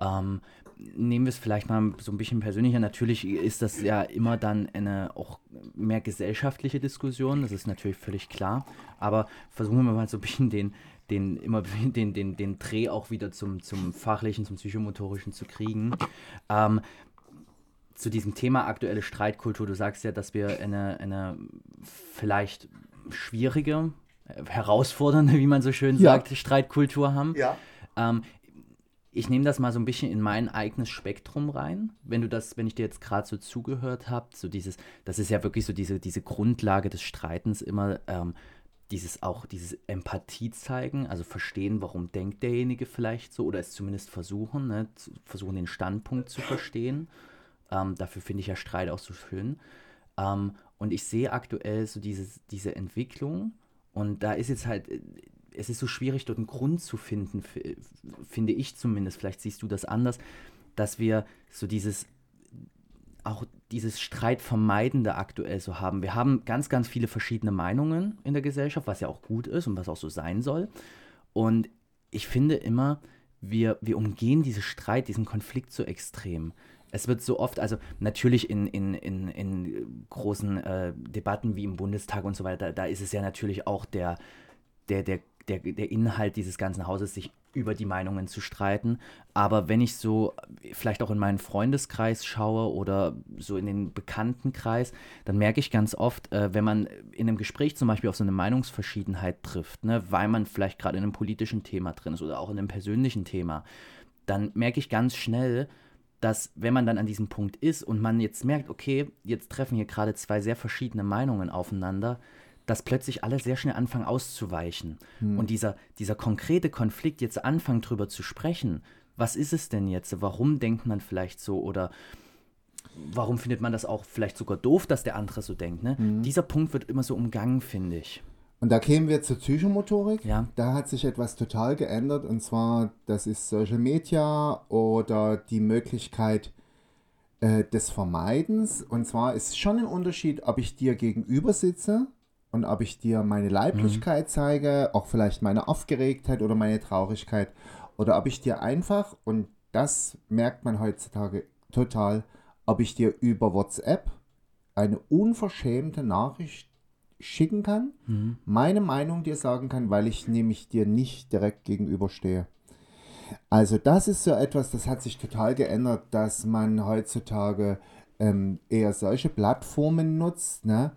Ähm, nehmen wir es vielleicht mal so ein bisschen persönlicher. Natürlich ist das ja immer dann eine auch mehr gesellschaftliche Diskussion, das ist natürlich völlig klar. Aber versuchen wir mal so ein bisschen den, den, immer den, den, den Dreh auch wieder zum, zum fachlichen, zum psychomotorischen zu kriegen. Ähm, zu diesem Thema aktuelle Streitkultur, du sagst ja, dass wir eine, eine vielleicht schwierige, herausfordernde, wie man so schön ja. sagt, Streitkultur haben. Ja. Ähm, ich nehme das mal so ein bisschen in mein eigenes Spektrum rein. Wenn du das, wenn ich dir jetzt gerade so zugehört habe, so dieses, das ist ja wirklich so diese, diese Grundlage des Streitens immer, ähm, dieses auch, dieses Empathie zeigen, also verstehen, warum denkt derjenige vielleicht so, oder es zumindest versuchen, ne, versuchen den Standpunkt zu verstehen. Ähm, dafür finde ich ja Streit auch so schön. Ähm, und ich sehe aktuell so dieses, diese Entwicklung. Und da ist jetzt halt, es ist so schwierig, dort einen Grund zu finden, finde ich zumindest, vielleicht siehst du das anders, dass wir so dieses auch dieses Streitvermeidende aktuell so haben. Wir haben ganz, ganz viele verschiedene Meinungen in der Gesellschaft, was ja auch gut ist und was auch so sein soll. Und ich finde immer, wir, wir umgehen diesen Streit, diesen Konflikt so extrem. Es wird so oft, also natürlich in, in, in, in großen äh, Debatten wie im Bundestag und so weiter, da ist es ja natürlich auch der, der, der der, der Inhalt dieses ganzen Hauses, sich über die Meinungen zu streiten. Aber wenn ich so vielleicht auch in meinen Freundeskreis schaue oder so in den Bekanntenkreis, dann merke ich ganz oft, äh, wenn man in einem Gespräch zum Beispiel auf so eine Meinungsverschiedenheit trifft, ne, weil man vielleicht gerade in einem politischen Thema drin ist oder auch in einem persönlichen Thema, dann merke ich ganz schnell, dass wenn man dann an diesem Punkt ist und man jetzt merkt, okay, jetzt treffen hier gerade zwei sehr verschiedene Meinungen aufeinander, dass plötzlich alle sehr schnell anfangen auszuweichen. Hm. Und dieser, dieser konkrete Konflikt, jetzt anfangen drüber zu sprechen, was ist es denn jetzt? Warum denkt man vielleicht so? Oder warum findet man das auch vielleicht sogar doof, dass der andere so denkt? Ne? Hm. Dieser Punkt wird immer so umgangen, finde ich. Und da kämen wir zur Psychomotorik. Ja. Da hat sich etwas total geändert. Und zwar, das ist Social Media oder die Möglichkeit äh, des Vermeidens. Und zwar ist schon ein Unterschied, ob ich dir gegenüber sitze und ob ich dir meine Leiblichkeit mhm. zeige, auch vielleicht meine Aufgeregtheit oder meine Traurigkeit, oder ob ich dir einfach, und das merkt man heutzutage total, ob ich dir über WhatsApp eine unverschämte Nachricht schicken kann, mhm. meine Meinung dir sagen kann, weil ich nämlich dir nicht direkt gegenüberstehe. Also das ist so etwas, das hat sich total geändert, dass man heutzutage ähm, eher solche Plattformen nutzt. Ne?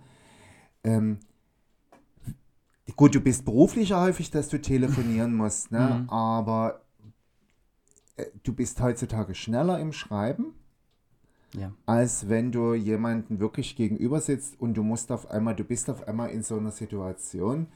Ähm, Gut, du bist beruflich häufig, dass du telefonieren musst, ne? Mhm. aber äh, du bist heutzutage schneller im Schreiben, ja. als wenn du jemanden wirklich gegenüber sitzt und du musst auf einmal, du bist auf einmal in so einer Situation,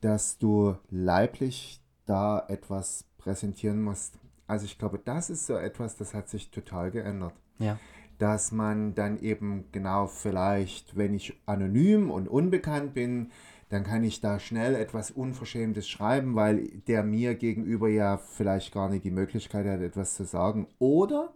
dass du leiblich da etwas präsentieren musst. Also ich glaube, das ist so etwas, das hat sich total geändert. Ja. Dass man dann eben genau vielleicht, wenn ich anonym und unbekannt bin, dann kann ich da schnell etwas Unverschämtes schreiben, weil der mir gegenüber ja vielleicht gar nicht die Möglichkeit hat, etwas zu sagen. Oder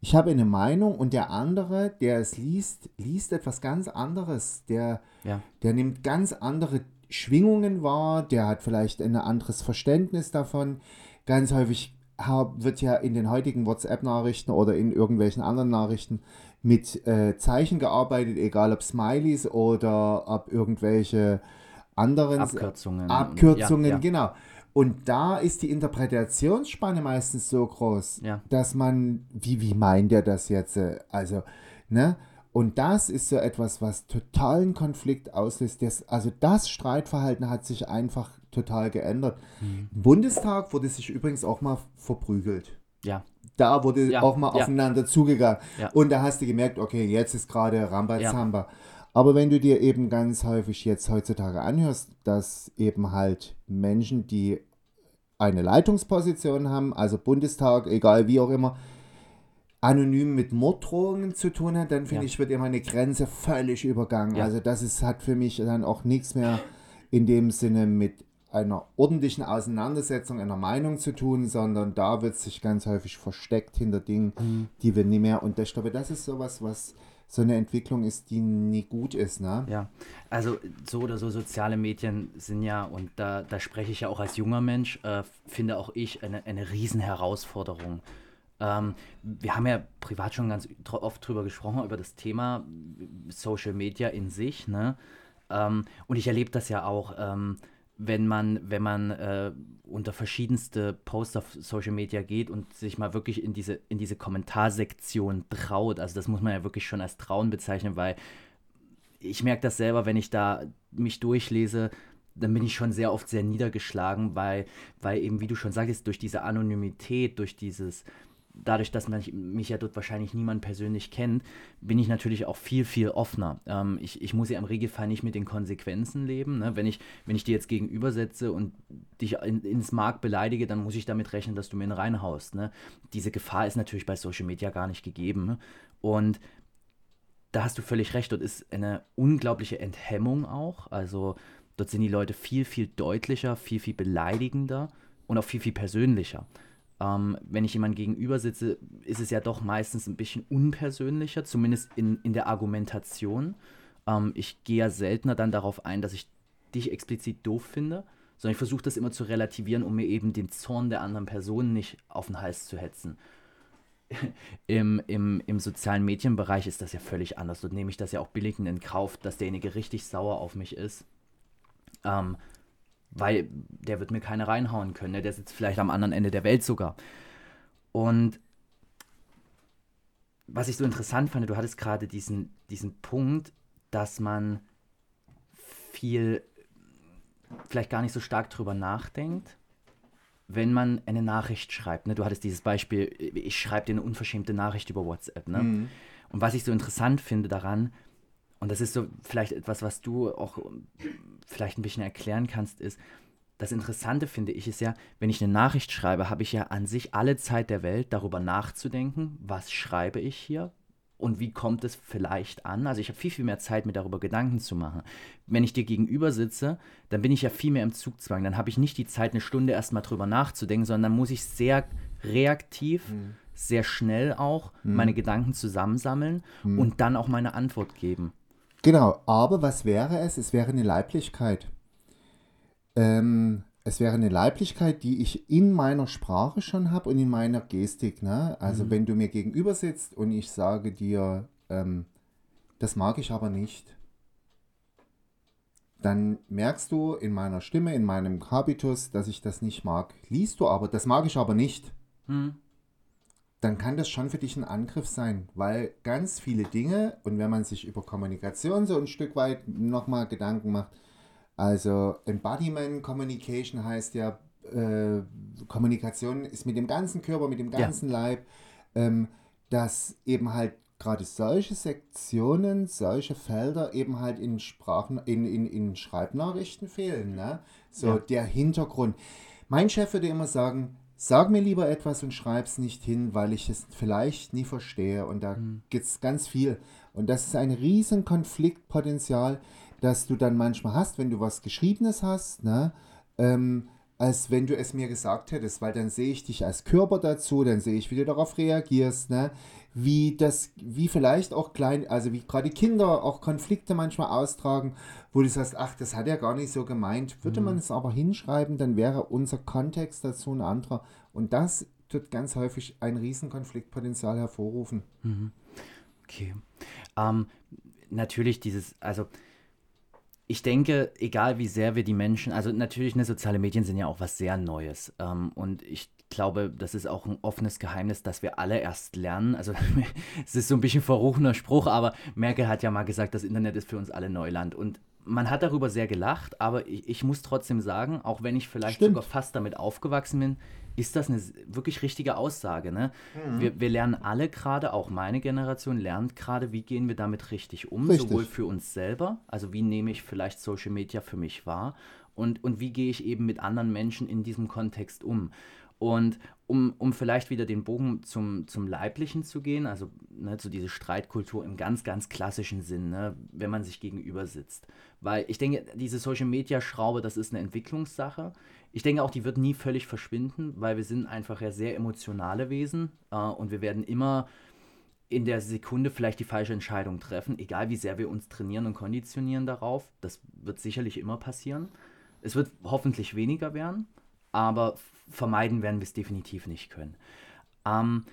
ich habe eine Meinung und der andere, der es liest, liest etwas ganz anderes. Der, ja. der nimmt ganz andere Schwingungen wahr, der hat vielleicht ein anderes Verständnis davon. Ganz häufig wird ja in den heutigen WhatsApp-Nachrichten oder in irgendwelchen anderen Nachrichten mit äh, Zeichen gearbeitet, egal ob Smileys oder ob irgendwelche anderen Abkürzungen. Abkürzungen, ja, ja. genau. Und da ist die Interpretationsspanne meistens so groß, ja. dass man, wie, wie meint er das jetzt? Also, ne? Und das ist so etwas, was totalen Konflikt auslöst. Das, also das Streitverhalten hat sich einfach total geändert. Mhm. Im Bundestag wurde sich übrigens auch mal verprügelt. Ja. Da wurde ja. auch mal aufeinander zugegangen. Und da hast du gemerkt, okay, jetzt ist gerade Rambazamba. Ja. Aber wenn du dir eben ganz häufig jetzt heutzutage anhörst, dass eben halt Menschen, die eine Leitungsposition haben, also Bundestag, egal wie auch immer, anonym mit Morddrohungen zu tun hat, dann finde ja. ich, wird immer eine Grenze völlig übergangen. Ja. Also das ist, hat für mich dann auch nichts mehr in dem Sinne mit einer ordentlichen Auseinandersetzung einer Meinung zu tun, sondern da wird sich ganz häufig versteckt hinter Dingen, mhm. die wir nicht mehr. Und ich glaube, das ist sowas, was so eine Entwicklung ist, die nie gut ist, ne? Ja, also so oder so soziale Medien sind ja, und da, da spreche ich ja auch als junger Mensch, äh, finde auch ich eine, eine Riesenherausforderung. Ähm, wir haben ja privat schon ganz oft drüber gesprochen, über das Thema Social Media in sich, ne? Ähm, und ich erlebe das ja auch. Ähm, wenn man, wenn man äh, unter verschiedenste Posts auf Social Media geht und sich mal wirklich in diese, in diese Kommentarsektion traut. Also das muss man ja wirklich schon als Trauen bezeichnen, weil ich merke das selber, wenn ich da mich durchlese, dann bin ich schon sehr oft sehr niedergeschlagen, weil, weil eben, wie du schon sagtest, durch diese Anonymität, durch dieses, dadurch, dass mich ja dort wahrscheinlich niemand persönlich kennt, bin ich natürlich auch viel, viel offener. Ähm, ich, ich muss ja im Regelfall nicht mit den Konsequenzen leben. Ne? Wenn, ich, wenn ich dir jetzt gegenübersetze und dich in, ins Mark beleidige, dann muss ich damit rechnen, dass du mir einen reinhaust. Ne? Diese Gefahr ist natürlich bei Social Media gar nicht gegeben. Und da hast du völlig recht, dort ist eine unglaubliche Enthemmung auch. Also dort sind die Leute viel, viel deutlicher, viel, viel beleidigender und auch viel, viel persönlicher. Ähm, wenn ich jemandem gegenüber sitze, ist es ja doch meistens ein bisschen unpersönlicher, zumindest in, in der Argumentation. Ähm, ich gehe ja seltener dann darauf ein, dass ich dich explizit doof finde, sondern ich versuche das immer zu relativieren, um mir eben den Zorn der anderen Person nicht auf den Hals zu hetzen. Im, im, Im sozialen Medienbereich ist das ja völlig anders. Dort nehme ich das ja auch billigend in Kauf, dass derjenige richtig sauer auf mich ist. Ähm, weil der wird mir keine reinhauen können. Ne? Der sitzt vielleicht am anderen Ende der Welt sogar. Und was ich so interessant fand, du hattest gerade diesen, diesen Punkt, dass man viel, vielleicht gar nicht so stark drüber nachdenkt, wenn man eine Nachricht schreibt. Ne? Du hattest dieses Beispiel, ich schreibe dir eine unverschämte Nachricht über WhatsApp. Ne? Mhm. Und was ich so interessant finde daran, und das ist so vielleicht etwas, was du auch vielleicht ein bisschen erklären kannst, ist, das Interessante finde ich ist ja, wenn ich eine Nachricht schreibe, habe ich ja an sich alle Zeit der Welt darüber nachzudenken, was schreibe ich hier und wie kommt es vielleicht an. Also ich habe viel, viel mehr Zeit, mir darüber Gedanken zu machen. Wenn ich dir gegenüber sitze, dann bin ich ja viel mehr im Zugzwang. Dann habe ich nicht die Zeit, eine Stunde erstmal drüber nachzudenken, sondern dann muss ich sehr reaktiv, mhm. sehr schnell auch mhm. meine Gedanken zusammensammeln mhm. und dann auch meine Antwort geben. Genau, aber was wäre es? Es wäre eine Leiblichkeit. Ähm, es wäre eine Leiblichkeit, die ich in meiner Sprache schon habe und in meiner Gestik. Ne? Also mhm. wenn du mir gegenüber sitzt und ich sage dir, ähm, das mag ich aber nicht, dann merkst du in meiner Stimme, in meinem Habitus, dass ich das nicht mag. Liest du aber, das mag ich aber nicht. Mhm dann kann das schon für dich ein Angriff sein, weil ganz viele Dinge, und wenn man sich über Kommunikation so ein Stück weit nochmal Gedanken macht, also Embodiment Communication heißt ja, äh, Kommunikation ist mit dem ganzen Körper, mit dem ganzen ja. Leib, ähm, dass eben halt gerade solche Sektionen, solche Felder eben halt in Sprachen, in, in, in Schreibnachrichten fehlen. Ne? So ja. der Hintergrund. Mein Chef würde immer sagen, sag mir lieber etwas und schreib's nicht hin, weil ich es vielleicht nie verstehe. Und da mhm. gibt es ganz viel. Und das ist ein riesen Konfliktpotenzial, das du dann manchmal hast, wenn du was Geschriebenes hast, ne? Ähm, als wenn du es mir gesagt hättest, weil dann sehe ich dich als Körper dazu, dann sehe ich, wie du darauf reagierst, ne? Wie das, wie vielleicht auch klein, also wie gerade Kinder auch Konflikte manchmal austragen, wo du sagst, ach, das hat er gar nicht so gemeint. Würde mhm. man es aber hinschreiben, dann wäre unser Kontext dazu ein anderer. Und das tut ganz häufig ein Riesenkonfliktpotenzial hervorrufen. Mhm. Okay. Ähm, natürlich dieses, also ich denke, egal wie sehr wir die Menschen, also natürlich, ne, soziale Medien sind ja auch was sehr Neues. Ähm, und ich glaube, das ist auch ein offenes Geheimnis, dass wir alle erst lernen. Also es ist so ein bisschen verruchener Spruch, aber Merkel hat ja mal gesagt, das Internet ist für uns alle Neuland. Und man hat darüber sehr gelacht, aber ich, ich muss trotzdem sagen, auch wenn ich vielleicht Stimmt. sogar fast damit aufgewachsen bin, ist das eine wirklich richtige Aussage. Ne? Mhm. Wir, wir, lernen alle gerade, auch meine Generation lernt gerade, wie gehen wir damit richtig um, richtig. sowohl für uns selber, also wie nehme ich vielleicht Social Media für mich wahr und, und wie gehe ich eben mit anderen Menschen in diesem Kontext um. Und um, um vielleicht wieder den Bogen zum, zum Leiblichen zu gehen, also ne, zu dieser Streitkultur im ganz, ganz klassischen Sinn, ne, wenn man sich gegenüber sitzt. Weil ich denke, diese Social-Media-Schraube, das ist eine Entwicklungssache. Ich denke auch, die wird nie völlig verschwinden, weil wir sind einfach ja sehr emotionale Wesen äh, und wir werden immer in der Sekunde vielleicht die falsche Entscheidung treffen, egal wie sehr wir uns trainieren und konditionieren darauf. Das wird sicherlich immer passieren. Es wird hoffentlich weniger werden, aber vermeiden werden wir es definitiv nicht können. Ähm,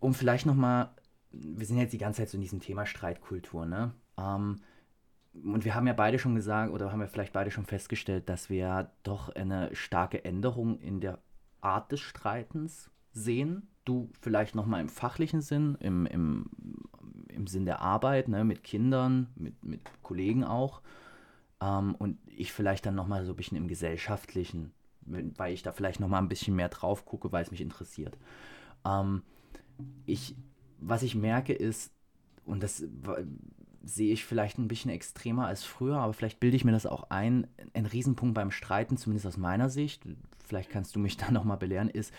um vielleicht nochmal, wir sind jetzt die ganze Zeit so in diesem Thema Streitkultur, ne? Ähm, und wir haben ja beide schon gesagt, oder haben wir vielleicht beide schon festgestellt, dass wir doch eine starke Änderung in der Art des Streitens sehen. Du vielleicht nochmal im fachlichen Sinn, im, im, im Sinn der Arbeit, ne, mit Kindern, mit, mit Kollegen auch. Ähm, und ich vielleicht dann nochmal so ein bisschen im gesellschaftlichen weil ich da vielleicht noch mal ein bisschen mehr drauf gucke, weil es mich interessiert. Ähm, ich, was ich merke ist, und das sehe ich vielleicht ein bisschen extremer als früher, aber vielleicht bilde ich mir das auch ein, ein Riesenpunkt beim Streiten, zumindest aus meiner Sicht, vielleicht kannst du mich da noch mal belehren, ist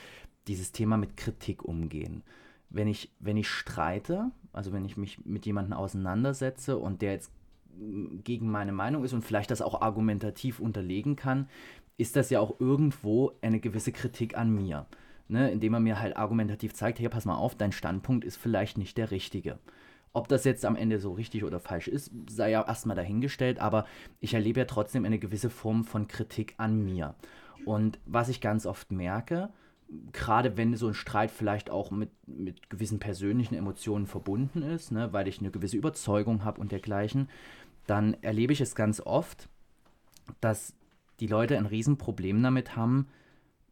dieses Thema mit Kritik umgehen. Wenn ich, wenn ich streite, also wenn ich mich mit jemandem auseinandersetze und der jetzt gegen meine Meinung ist und vielleicht das auch argumentativ unterlegen kann, ist das ja auch irgendwo eine gewisse Kritik an mir. Ne? Indem er mir halt argumentativ zeigt, hey, pass mal auf, dein Standpunkt ist vielleicht nicht der richtige. Ob das jetzt am Ende so richtig oder falsch ist, sei ja erstmal dahingestellt, aber ich erlebe ja trotzdem eine gewisse Form von Kritik an mir. Und was ich ganz oft merke, gerade wenn so ein Streit vielleicht auch mit, mit gewissen persönlichen Emotionen verbunden ist, ne, weil ich eine gewisse Überzeugung habe und dergleichen, dann erlebe ich es ganz oft, dass die Leute ein Riesenproblem damit haben,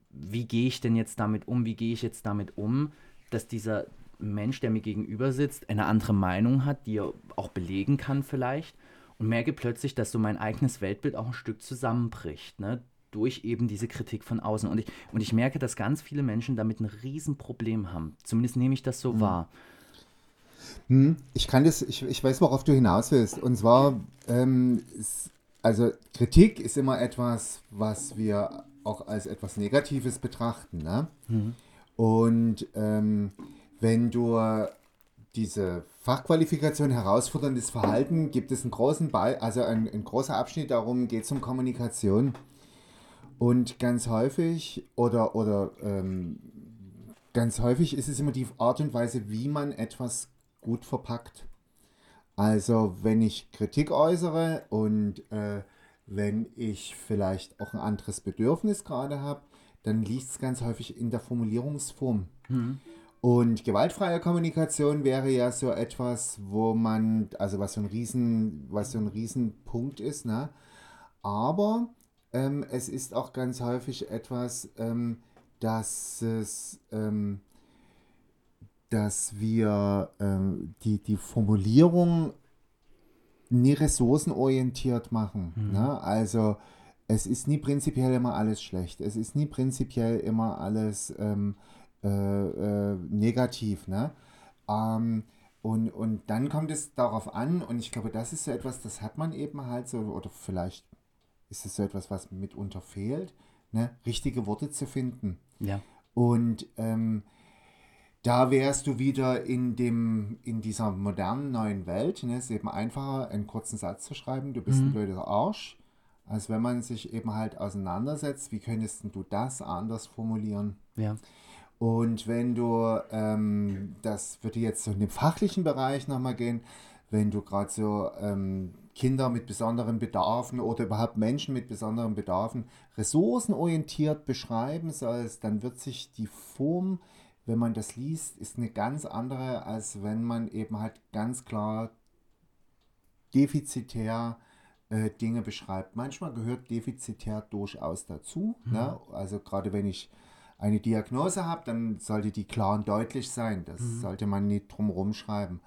wie gehe ich denn jetzt damit um, wie gehe ich jetzt damit um, dass dieser Mensch, der mir gegenüber sitzt, eine andere Meinung hat, die er auch belegen kann vielleicht und merke plötzlich, dass so mein eigenes Weltbild auch ein Stück zusammenbricht, ne? durch eben diese Kritik von außen. Und ich, und ich merke, dass ganz viele Menschen damit ein Riesenproblem haben. Zumindest nehme ich das so mhm. wahr. Hm, ich kann das, ich, ich weiß, worauf du hinaus willst. Und zwar, ähm, also Kritik ist immer etwas, was wir auch als etwas Negatives betrachten. Ne? Mhm. Und ähm, wenn du diese Fachqualifikation herausforderndes Verhalten, gibt es einen großen Ball, also ein, ein großer Abschnitt darum, geht es um Kommunikation. Und ganz häufig oder, oder ähm, ganz häufig ist es immer die Art und Weise, wie man etwas gut verpackt. Also wenn ich Kritik äußere und äh, wenn ich vielleicht auch ein anderes Bedürfnis gerade habe, dann liegt es ganz häufig in der Formulierungsform. Mhm. Und gewaltfreie Kommunikation wäre ja so etwas, wo man, also was so ein Riesen, was so ein Riesenpunkt ist, ne? Aber ähm, es ist auch ganz häufig etwas, ähm, dass es ähm, dass wir ähm, die, die Formulierung nie ressourcenorientiert machen. Mhm. Ne? Also es ist nie prinzipiell immer alles schlecht. Es ist nie prinzipiell immer alles ähm, äh, äh, negativ. Ne? Ähm, und, und dann kommt es darauf an, und ich glaube, das ist so etwas, das hat man eben halt so, oder vielleicht ist es so etwas, was mitunter fehlt, ne? richtige Worte zu finden. Ja. Und ähm, da wärst du wieder in, dem, in dieser modernen neuen Welt. Ne? Es ist eben einfacher, einen kurzen Satz zu schreiben, du bist mhm. ein blöder Arsch, als wenn man sich eben halt auseinandersetzt, wie könntest du das anders formulieren? Ja. Und wenn du, ähm, das würde jetzt so in den fachlichen Bereich nochmal gehen, wenn du gerade so ähm, Kinder mit besonderen Bedarfen oder überhaupt Menschen mit besonderen Bedarfen ressourcenorientiert beschreiben sollst, dann wird sich die Form wenn man das liest, ist eine ganz andere, als wenn man eben halt ganz klar defizitär äh, Dinge beschreibt. Manchmal gehört defizitär durchaus dazu. Mhm. Ne? Also gerade wenn ich eine Diagnose habe, dann sollte die klar und deutlich sein. Das mhm. sollte man nicht drumherum schreiben.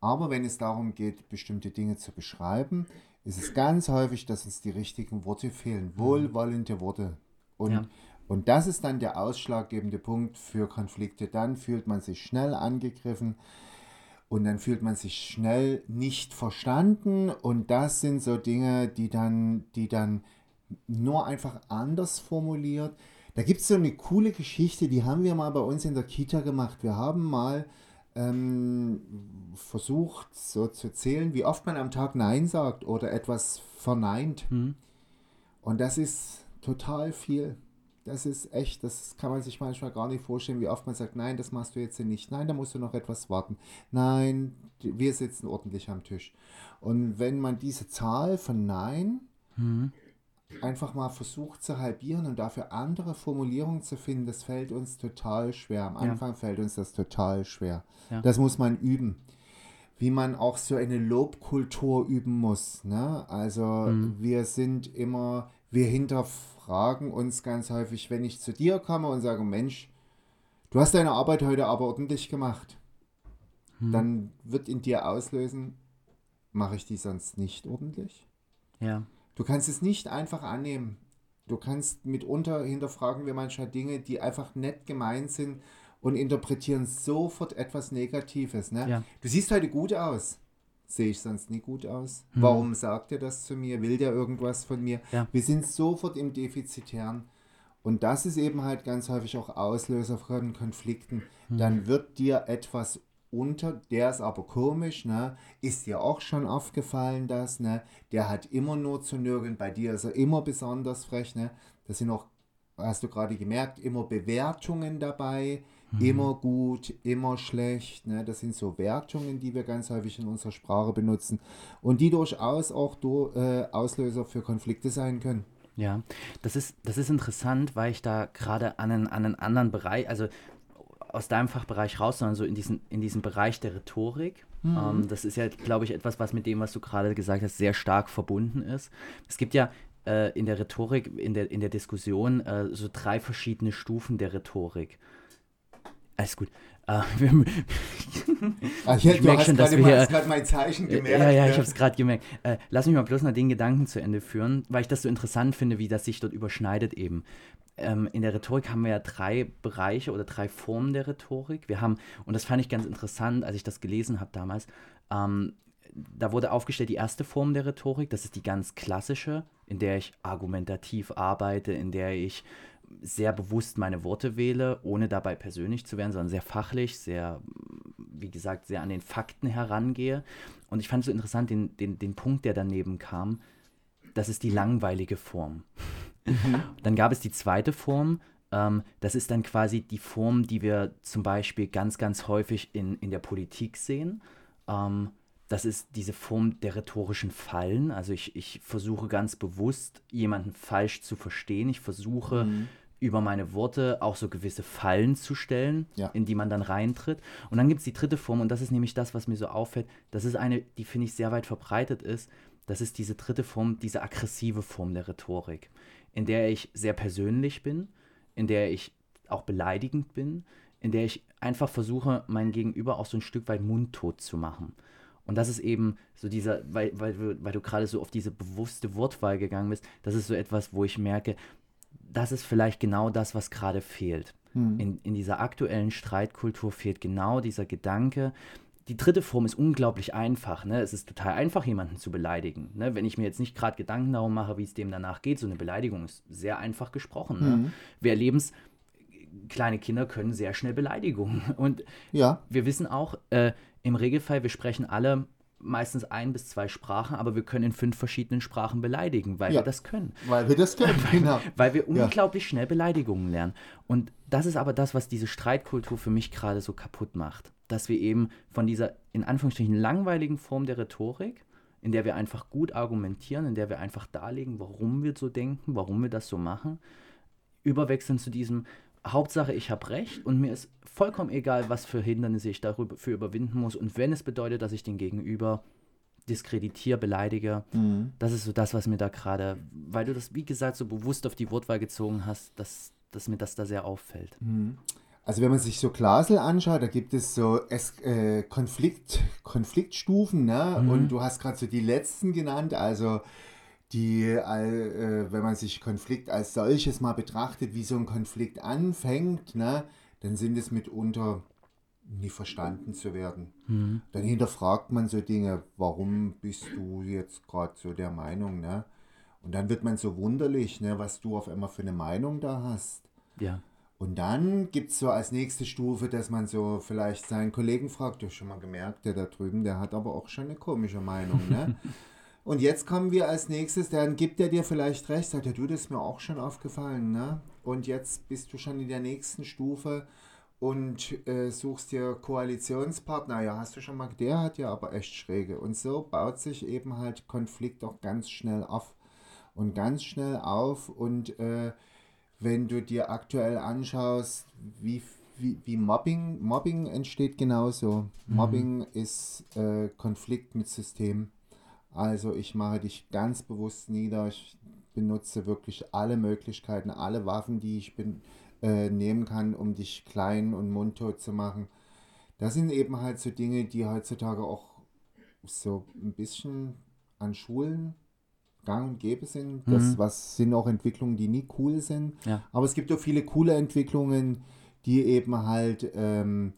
Aber wenn es darum geht, bestimmte Dinge zu beschreiben, ist es ganz häufig, dass uns die richtigen Worte fehlen. Mhm. Wohlwollende Worte. Und ja. Und das ist dann der ausschlaggebende Punkt für Konflikte. Dann fühlt man sich schnell angegriffen und dann fühlt man sich schnell nicht verstanden. Und das sind so Dinge, die dann, die dann nur einfach anders formuliert. Da gibt es so eine coole Geschichte, die haben wir mal bei uns in der Kita gemacht. Wir haben mal ähm, versucht, so zu zählen, wie oft man am Tag Nein sagt oder etwas verneint. Mhm. Und das ist total viel. Das ist echt, das kann man sich manchmal gar nicht vorstellen, wie oft man sagt, nein, das machst du jetzt nicht. Nein, da musst du noch etwas warten. Nein, wir sitzen ordentlich am Tisch. Und wenn man diese Zahl von Nein mhm. einfach mal versucht zu halbieren und dafür andere Formulierungen zu finden, das fällt uns total schwer. Am Anfang ja. fällt uns das total schwer. Ja. Das muss man üben wie man auch so eine Lobkultur üben muss. Ne? Also mhm. wir sind immer, wir hinterfragen fragen uns ganz häufig, wenn ich zu dir komme und sage, Mensch, du hast deine Arbeit heute aber ordentlich gemacht, hm. dann wird in dir auslösen, mache ich die sonst nicht ordentlich? Ja. Du kannst es nicht einfach annehmen. Du kannst mitunter hinterfragen wir manchmal Dinge, die einfach nett gemeint sind und interpretieren sofort etwas Negatives. Ne? Ja. Du siehst heute gut aus sehe ich sonst nie gut aus. Mhm. Warum sagt er das zu mir? Will der irgendwas von mir? Ja. Wir sind sofort im Defizitären. Und das ist eben halt ganz häufig auch Auslöser von Konflikten. Mhm. Dann wird dir etwas unter, der ist aber komisch, ne? Ist dir auch schon aufgefallen, dass, ne? Der hat immer nur zu nörgeln, bei dir ist er immer besonders frech, ne? Das sind auch, hast du gerade gemerkt, immer Bewertungen dabei Mhm. Immer gut, immer schlecht. Ne? Das sind so Wertungen, die wir ganz häufig in unserer Sprache benutzen und die durchaus auch do, äh, Auslöser für Konflikte sein können. Ja, das ist, das ist interessant, weil ich da gerade an einen, an einen anderen Bereich, also aus deinem Fachbereich raus, sondern so in diesen, in diesen Bereich der Rhetorik. Mhm. Ähm, das ist ja, glaube ich, etwas, was mit dem, was du gerade gesagt hast, sehr stark verbunden ist. Es gibt ja äh, in der Rhetorik, in der, in der Diskussion äh, so drei verschiedene Stufen der Rhetorik. Alles gut. Uh, Ach, ich, ich merke schon, dass wir hier. gerade mein Zeichen gemerkt. Ja, ja, ich habe es gerade gemerkt. Äh, lass mich mal bloß noch den Gedanken zu Ende führen, weil ich das so interessant finde, wie das sich dort überschneidet eben. Ähm, in der Rhetorik haben wir ja drei Bereiche oder drei Formen der Rhetorik. Wir haben, und das fand ich ganz interessant, als ich das gelesen habe damals, ähm, da wurde aufgestellt die erste Form der Rhetorik, das ist die ganz klassische, in der ich argumentativ arbeite, in der ich sehr bewusst meine Worte wähle, ohne dabei persönlich zu werden, sondern sehr fachlich, sehr, wie gesagt, sehr an den Fakten herangehe. Und ich fand es so interessant, den, den, den Punkt, der daneben kam, das ist die langweilige Form. Mhm. Dann gab es die zweite Form, ähm, das ist dann quasi die Form, die wir zum Beispiel ganz, ganz häufig in, in der Politik sehen. Ähm, das ist diese Form der rhetorischen Fallen. Also ich, ich versuche ganz bewusst, jemanden falsch zu verstehen. Ich versuche mhm. über meine Worte auch so gewisse Fallen zu stellen, ja. in die man dann reintritt. Und dann gibt es die dritte Form, und das ist nämlich das, was mir so auffällt. Das ist eine, die finde ich sehr weit verbreitet ist. Das ist diese dritte Form, diese aggressive Form der Rhetorik, in der ich sehr persönlich bin, in der ich auch beleidigend bin, in der ich einfach versuche, mein Gegenüber auch so ein Stück weit mundtot zu machen. Und das ist eben so dieser, weil, weil, weil du gerade so auf diese bewusste Wortwahl gegangen bist, das ist so etwas, wo ich merke, das ist vielleicht genau das, was gerade fehlt. Hm. In, in dieser aktuellen Streitkultur fehlt genau dieser Gedanke. Die dritte Form ist unglaublich einfach. Ne? Es ist total einfach, jemanden zu beleidigen. Ne? Wenn ich mir jetzt nicht gerade Gedanken darum mache, wie es dem danach geht, so eine Beleidigung ist sehr einfach gesprochen. Ne? Hm. Wir erleben es kleine Kinder können sehr schnell Beleidigungen. Und ja. wir wissen auch, äh, im Regelfall, wir sprechen alle meistens ein bis zwei Sprachen, aber wir können in fünf verschiedenen Sprachen beleidigen, weil ja, wir das können. Weil wir das können, weil, genau. Weil wir unglaublich ja. schnell Beleidigungen lernen. Und das ist aber das, was diese Streitkultur für mich gerade so kaputt macht. Dass wir eben von dieser, in Anführungsstrichen, langweiligen Form der Rhetorik, in der wir einfach gut argumentieren, in der wir einfach darlegen, warum wir so denken, warum wir das so machen, überwechseln zu diesem, Hauptsache, ich habe recht und mir ist vollkommen egal, was für Hindernisse ich dafür überwinden muss. Und wenn es bedeutet, dass ich den Gegenüber diskreditiere, beleidige, mhm. das ist so das, was mir da gerade, weil du das, wie gesagt, so bewusst auf die Wortwahl gezogen hast, dass, dass mir das da sehr auffällt. Mhm. Also wenn man sich so Glasel anschaut, da gibt es so es äh, Konflikt, Konfliktstufen, ne? Mhm. Und du hast gerade so die letzten genannt, also die, äh, wenn man sich Konflikt als solches mal betrachtet, wie so ein Konflikt anfängt, ne, dann sind es mitunter nie verstanden zu werden. Mhm. Dann hinterfragt man so Dinge, warum bist du jetzt gerade so der Meinung, ne? Und dann wird man so wunderlich, ne, was du auf einmal für eine Meinung da hast. Ja. Und dann gibt es so als nächste Stufe, dass man so vielleicht seinen Kollegen fragt, du hast schon mal gemerkt, der da drüben, der hat aber auch schon eine komische Meinung, ne? Und jetzt kommen wir als nächstes, dann gibt er dir vielleicht recht, sagt er, du, das ist mir auch schon aufgefallen, ne? Und jetzt bist du schon in der nächsten Stufe und äh, suchst dir Koalitionspartner. Ja, hast du schon mal, der hat ja aber echt schräge. Und so baut sich eben halt Konflikt auch ganz schnell auf. Und ganz schnell auf. Und äh, wenn du dir aktuell anschaust, wie, wie, wie Mobbing, Mobbing entsteht genauso. Mhm. Mobbing ist äh, Konflikt mit System. Also ich mache dich ganz bewusst nieder. Ich benutze wirklich alle Möglichkeiten, alle Waffen, die ich bin, äh, nehmen kann, um dich klein und mundtot zu machen. Das sind eben halt so Dinge, die heutzutage auch so ein bisschen an Schulen gang und gäbe sind. Das mhm. was sind auch Entwicklungen, die nie cool sind. Ja. Aber es gibt auch viele coole Entwicklungen, die eben halt ähm,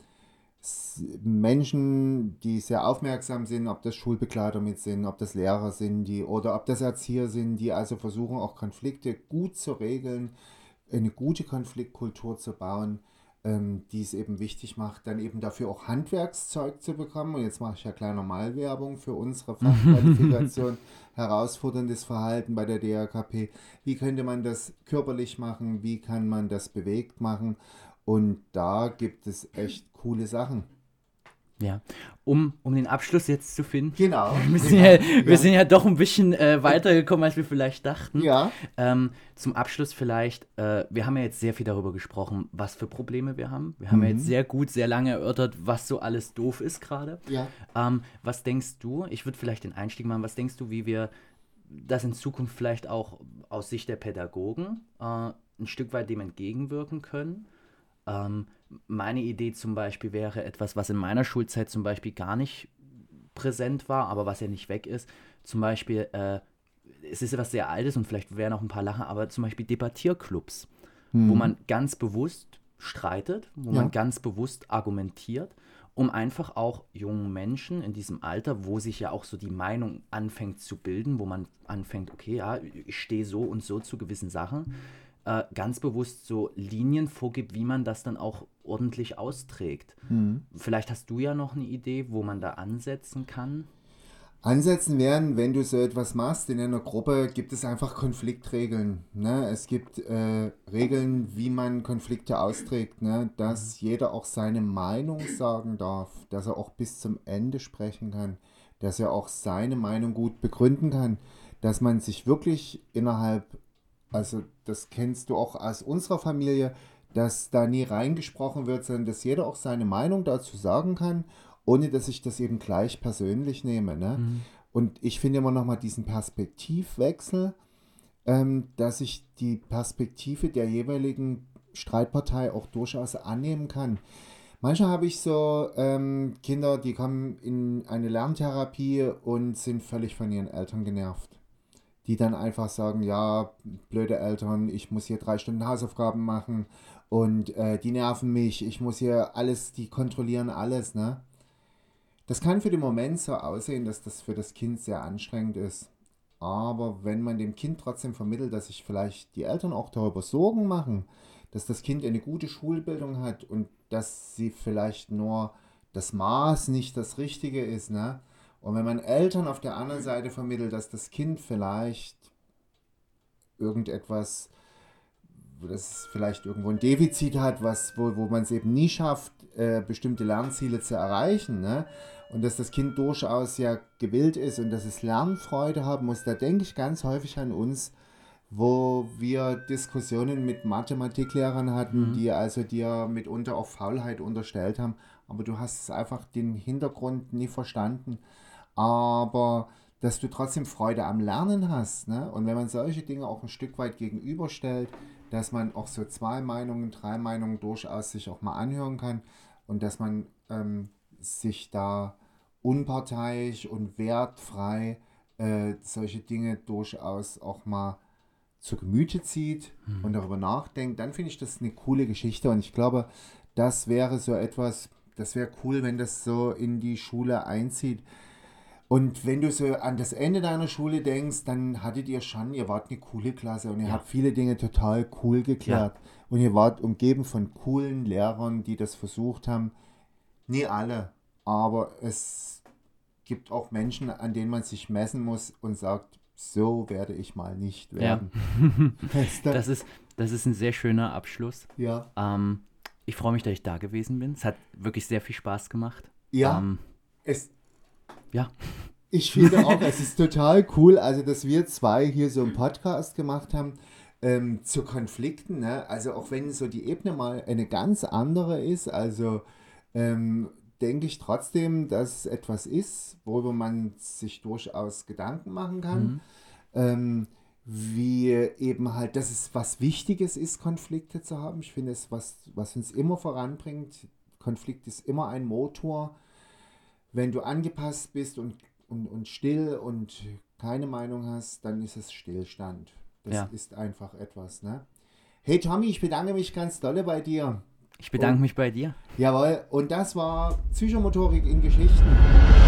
Menschen, die sehr aufmerksam sind, ob das Schulbegleiter mit sind, ob das Lehrer sind, die oder ob das Erzieher sind, die also versuchen auch Konflikte gut zu regeln, eine gute Konfliktkultur zu bauen, ähm, die es eben wichtig macht, dann eben dafür auch Handwerkszeug zu bekommen. Und jetzt mache ich ja kleine Malwerbung für unsere Fachqualifikation. Herausforderndes Verhalten bei der DRKP. Wie könnte man das körperlich machen? Wie kann man das bewegt machen? Und da gibt es echt coole Sachen. Ja, um, um den Abschluss jetzt zu finden. Genau. Wir sind, genau, ja, wir ja. sind ja doch ein bisschen äh, weitergekommen, als wir vielleicht dachten. Ja. Ähm, zum Abschluss vielleicht, äh, wir haben ja jetzt sehr viel darüber gesprochen, was für Probleme wir haben. Wir haben mhm. ja jetzt sehr gut, sehr lange erörtert, was so alles doof ist gerade. Ja. Ähm, was denkst du, ich würde vielleicht den Einstieg machen, was denkst du, wie wir dass in Zukunft vielleicht auch aus Sicht der Pädagogen äh, ein Stück weit dem entgegenwirken können. Ähm, meine Idee zum Beispiel wäre etwas, was in meiner Schulzeit zum Beispiel gar nicht präsent war, aber was ja nicht weg ist. Zum Beispiel, äh, es ist etwas sehr Altes und vielleicht wären auch ein paar Lachen, aber zum Beispiel Debattierclubs, hm. wo man ganz bewusst streitet, wo ja. man ganz bewusst argumentiert, um einfach auch jungen Menschen in diesem Alter, wo sich ja auch so die Meinung anfängt zu bilden, wo man anfängt, okay, ja, ich stehe so und so zu gewissen Sachen, äh, ganz bewusst so Linien vorgibt, wie man das dann auch ordentlich austrägt. Mhm. Vielleicht hast du ja noch eine Idee, wo man da ansetzen kann. Ansetzen werden, wenn du so etwas machst in einer Gruppe, gibt es einfach Konfliktregeln. Ne? Es gibt äh, Regeln, wie man Konflikte austrägt, ne? dass mhm. jeder auch seine Meinung sagen darf, dass er auch bis zum Ende sprechen kann, dass er auch seine Meinung gut begründen kann, dass man sich wirklich innerhalb, also das kennst du auch aus unserer Familie, dass da nie reingesprochen wird, sondern dass jeder auch seine Meinung dazu sagen kann ohne dass ich das eben gleich persönlich nehme. Ne? Mhm. Und ich finde immer nochmal diesen Perspektivwechsel, ähm, dass ich die Perspektive der jeweiligen Streitpartei auch durchaus annehmen kann. Manchmal habe ich so ähm, Kinder, die kommen in eine Lerntherapie und sind völlig von ihren Eltern genervt. Die dann einfach sagen, ja, blöde Eltern, ich muss hier drei Stunden Hausaufgaben machen und äh, die nerven mich, ich muss hier alles, die kontrollieren alles, ne? Das kann für den Moment so aussehen, dass das für das Kind sehr anstrengend ist. Aber wenn man dem Kind trotzdem vermittelt, dass sich vielleicht die Eltern auch darüber Sorgen machen, dass das Kind eine gute Schulbildung hat und dass sie vielleicht nur das Maß nicht das Richtige ist, ne? Und wenn man Eltern auf der anderen Seite vermittelt, dass das Kind vielleicht irgendetwas, dass es vielleicht irgendwo ein Defizit hat, was, wo, wo man es eben nie schafft, äh, bestimmte Lernziele zu erreichen, ne? und dass das Kind durchaus ja gewillt ist und dass es Lernfreude haben muss, da denke ich ganz häufig an uns, wo wir Diskussionen mit Mathematiklehrern hatten, mhm. die also dir mitunter auch Faulheit unterstellt haben, aber du hast einfach den Hintergrund nie verstanden. Aber dass du trotzdem Freude am Lernen hast. Ne? Und wenn man solche Dinge auch ein Stück weit gegenüberstellt, dass man auch so zwei Meinungen, drei Meinungen durchaus sich auch mal anhören kann und dass man ähm, sich da unparteiisch und wertfrei äh, solche Dinge durchaus auch mal zu Gemüte zieht mhm. und darüber nachdenkt, dann finde ich das eine coole Geschichte und ich glaube, das wäre so etwas, das wäre cool, wenn das so in die Schule einzieht. Und wenn du so an das Ende deiner Schule denkst, dann hattet ihr schon, ihr wart eine coole Klasse und ihr ja. habt viele Dinge total cool geklärt. Ja. Und ihr wart umgeben von coolen Lehrern, die das versucht haben. Nie alle, aber es gibt auch Menschen, an denen man sich messen muss und sagt, so werde ich mal nicht werden. Ja. das, ist, das ist ein sehr schöner Abschluss. Ja. Ähm, ich freue mich, dass ich da gewesen bin. Es hat wirklich sehr viel Spaß gemacht. Ja. Ähm, es, ja. Ich finde auch, es ist total cool, also dass wir zwei hier so einen Podcast gemacht haben. Ähm, zu Konflikten, ne? also auch wenn so die Ebene mal eine ganz andere ist, also ähm, denke ich trotzdem, dass es etwas ist, worüber man sich durchaus Gedanken machen kann. Mhm. Ähm, wie eben halt, dass es was Wichtiges ist, Konflikte zu haben. Ich finde es, was, was uns immer voranbringt. Konflikt ist immer ein Motor. Wenn du angepasst bist und, und, und still und keine Meinung hast, dann ist es Stillstand. Das ja. ist einfach etwas. Ne? Hey Tommy, ich bedanke mich ganz dolle bei dir. Ich bedanke und, mich bei dir. Jawohl, und das war Psychomotorik in Geschichten.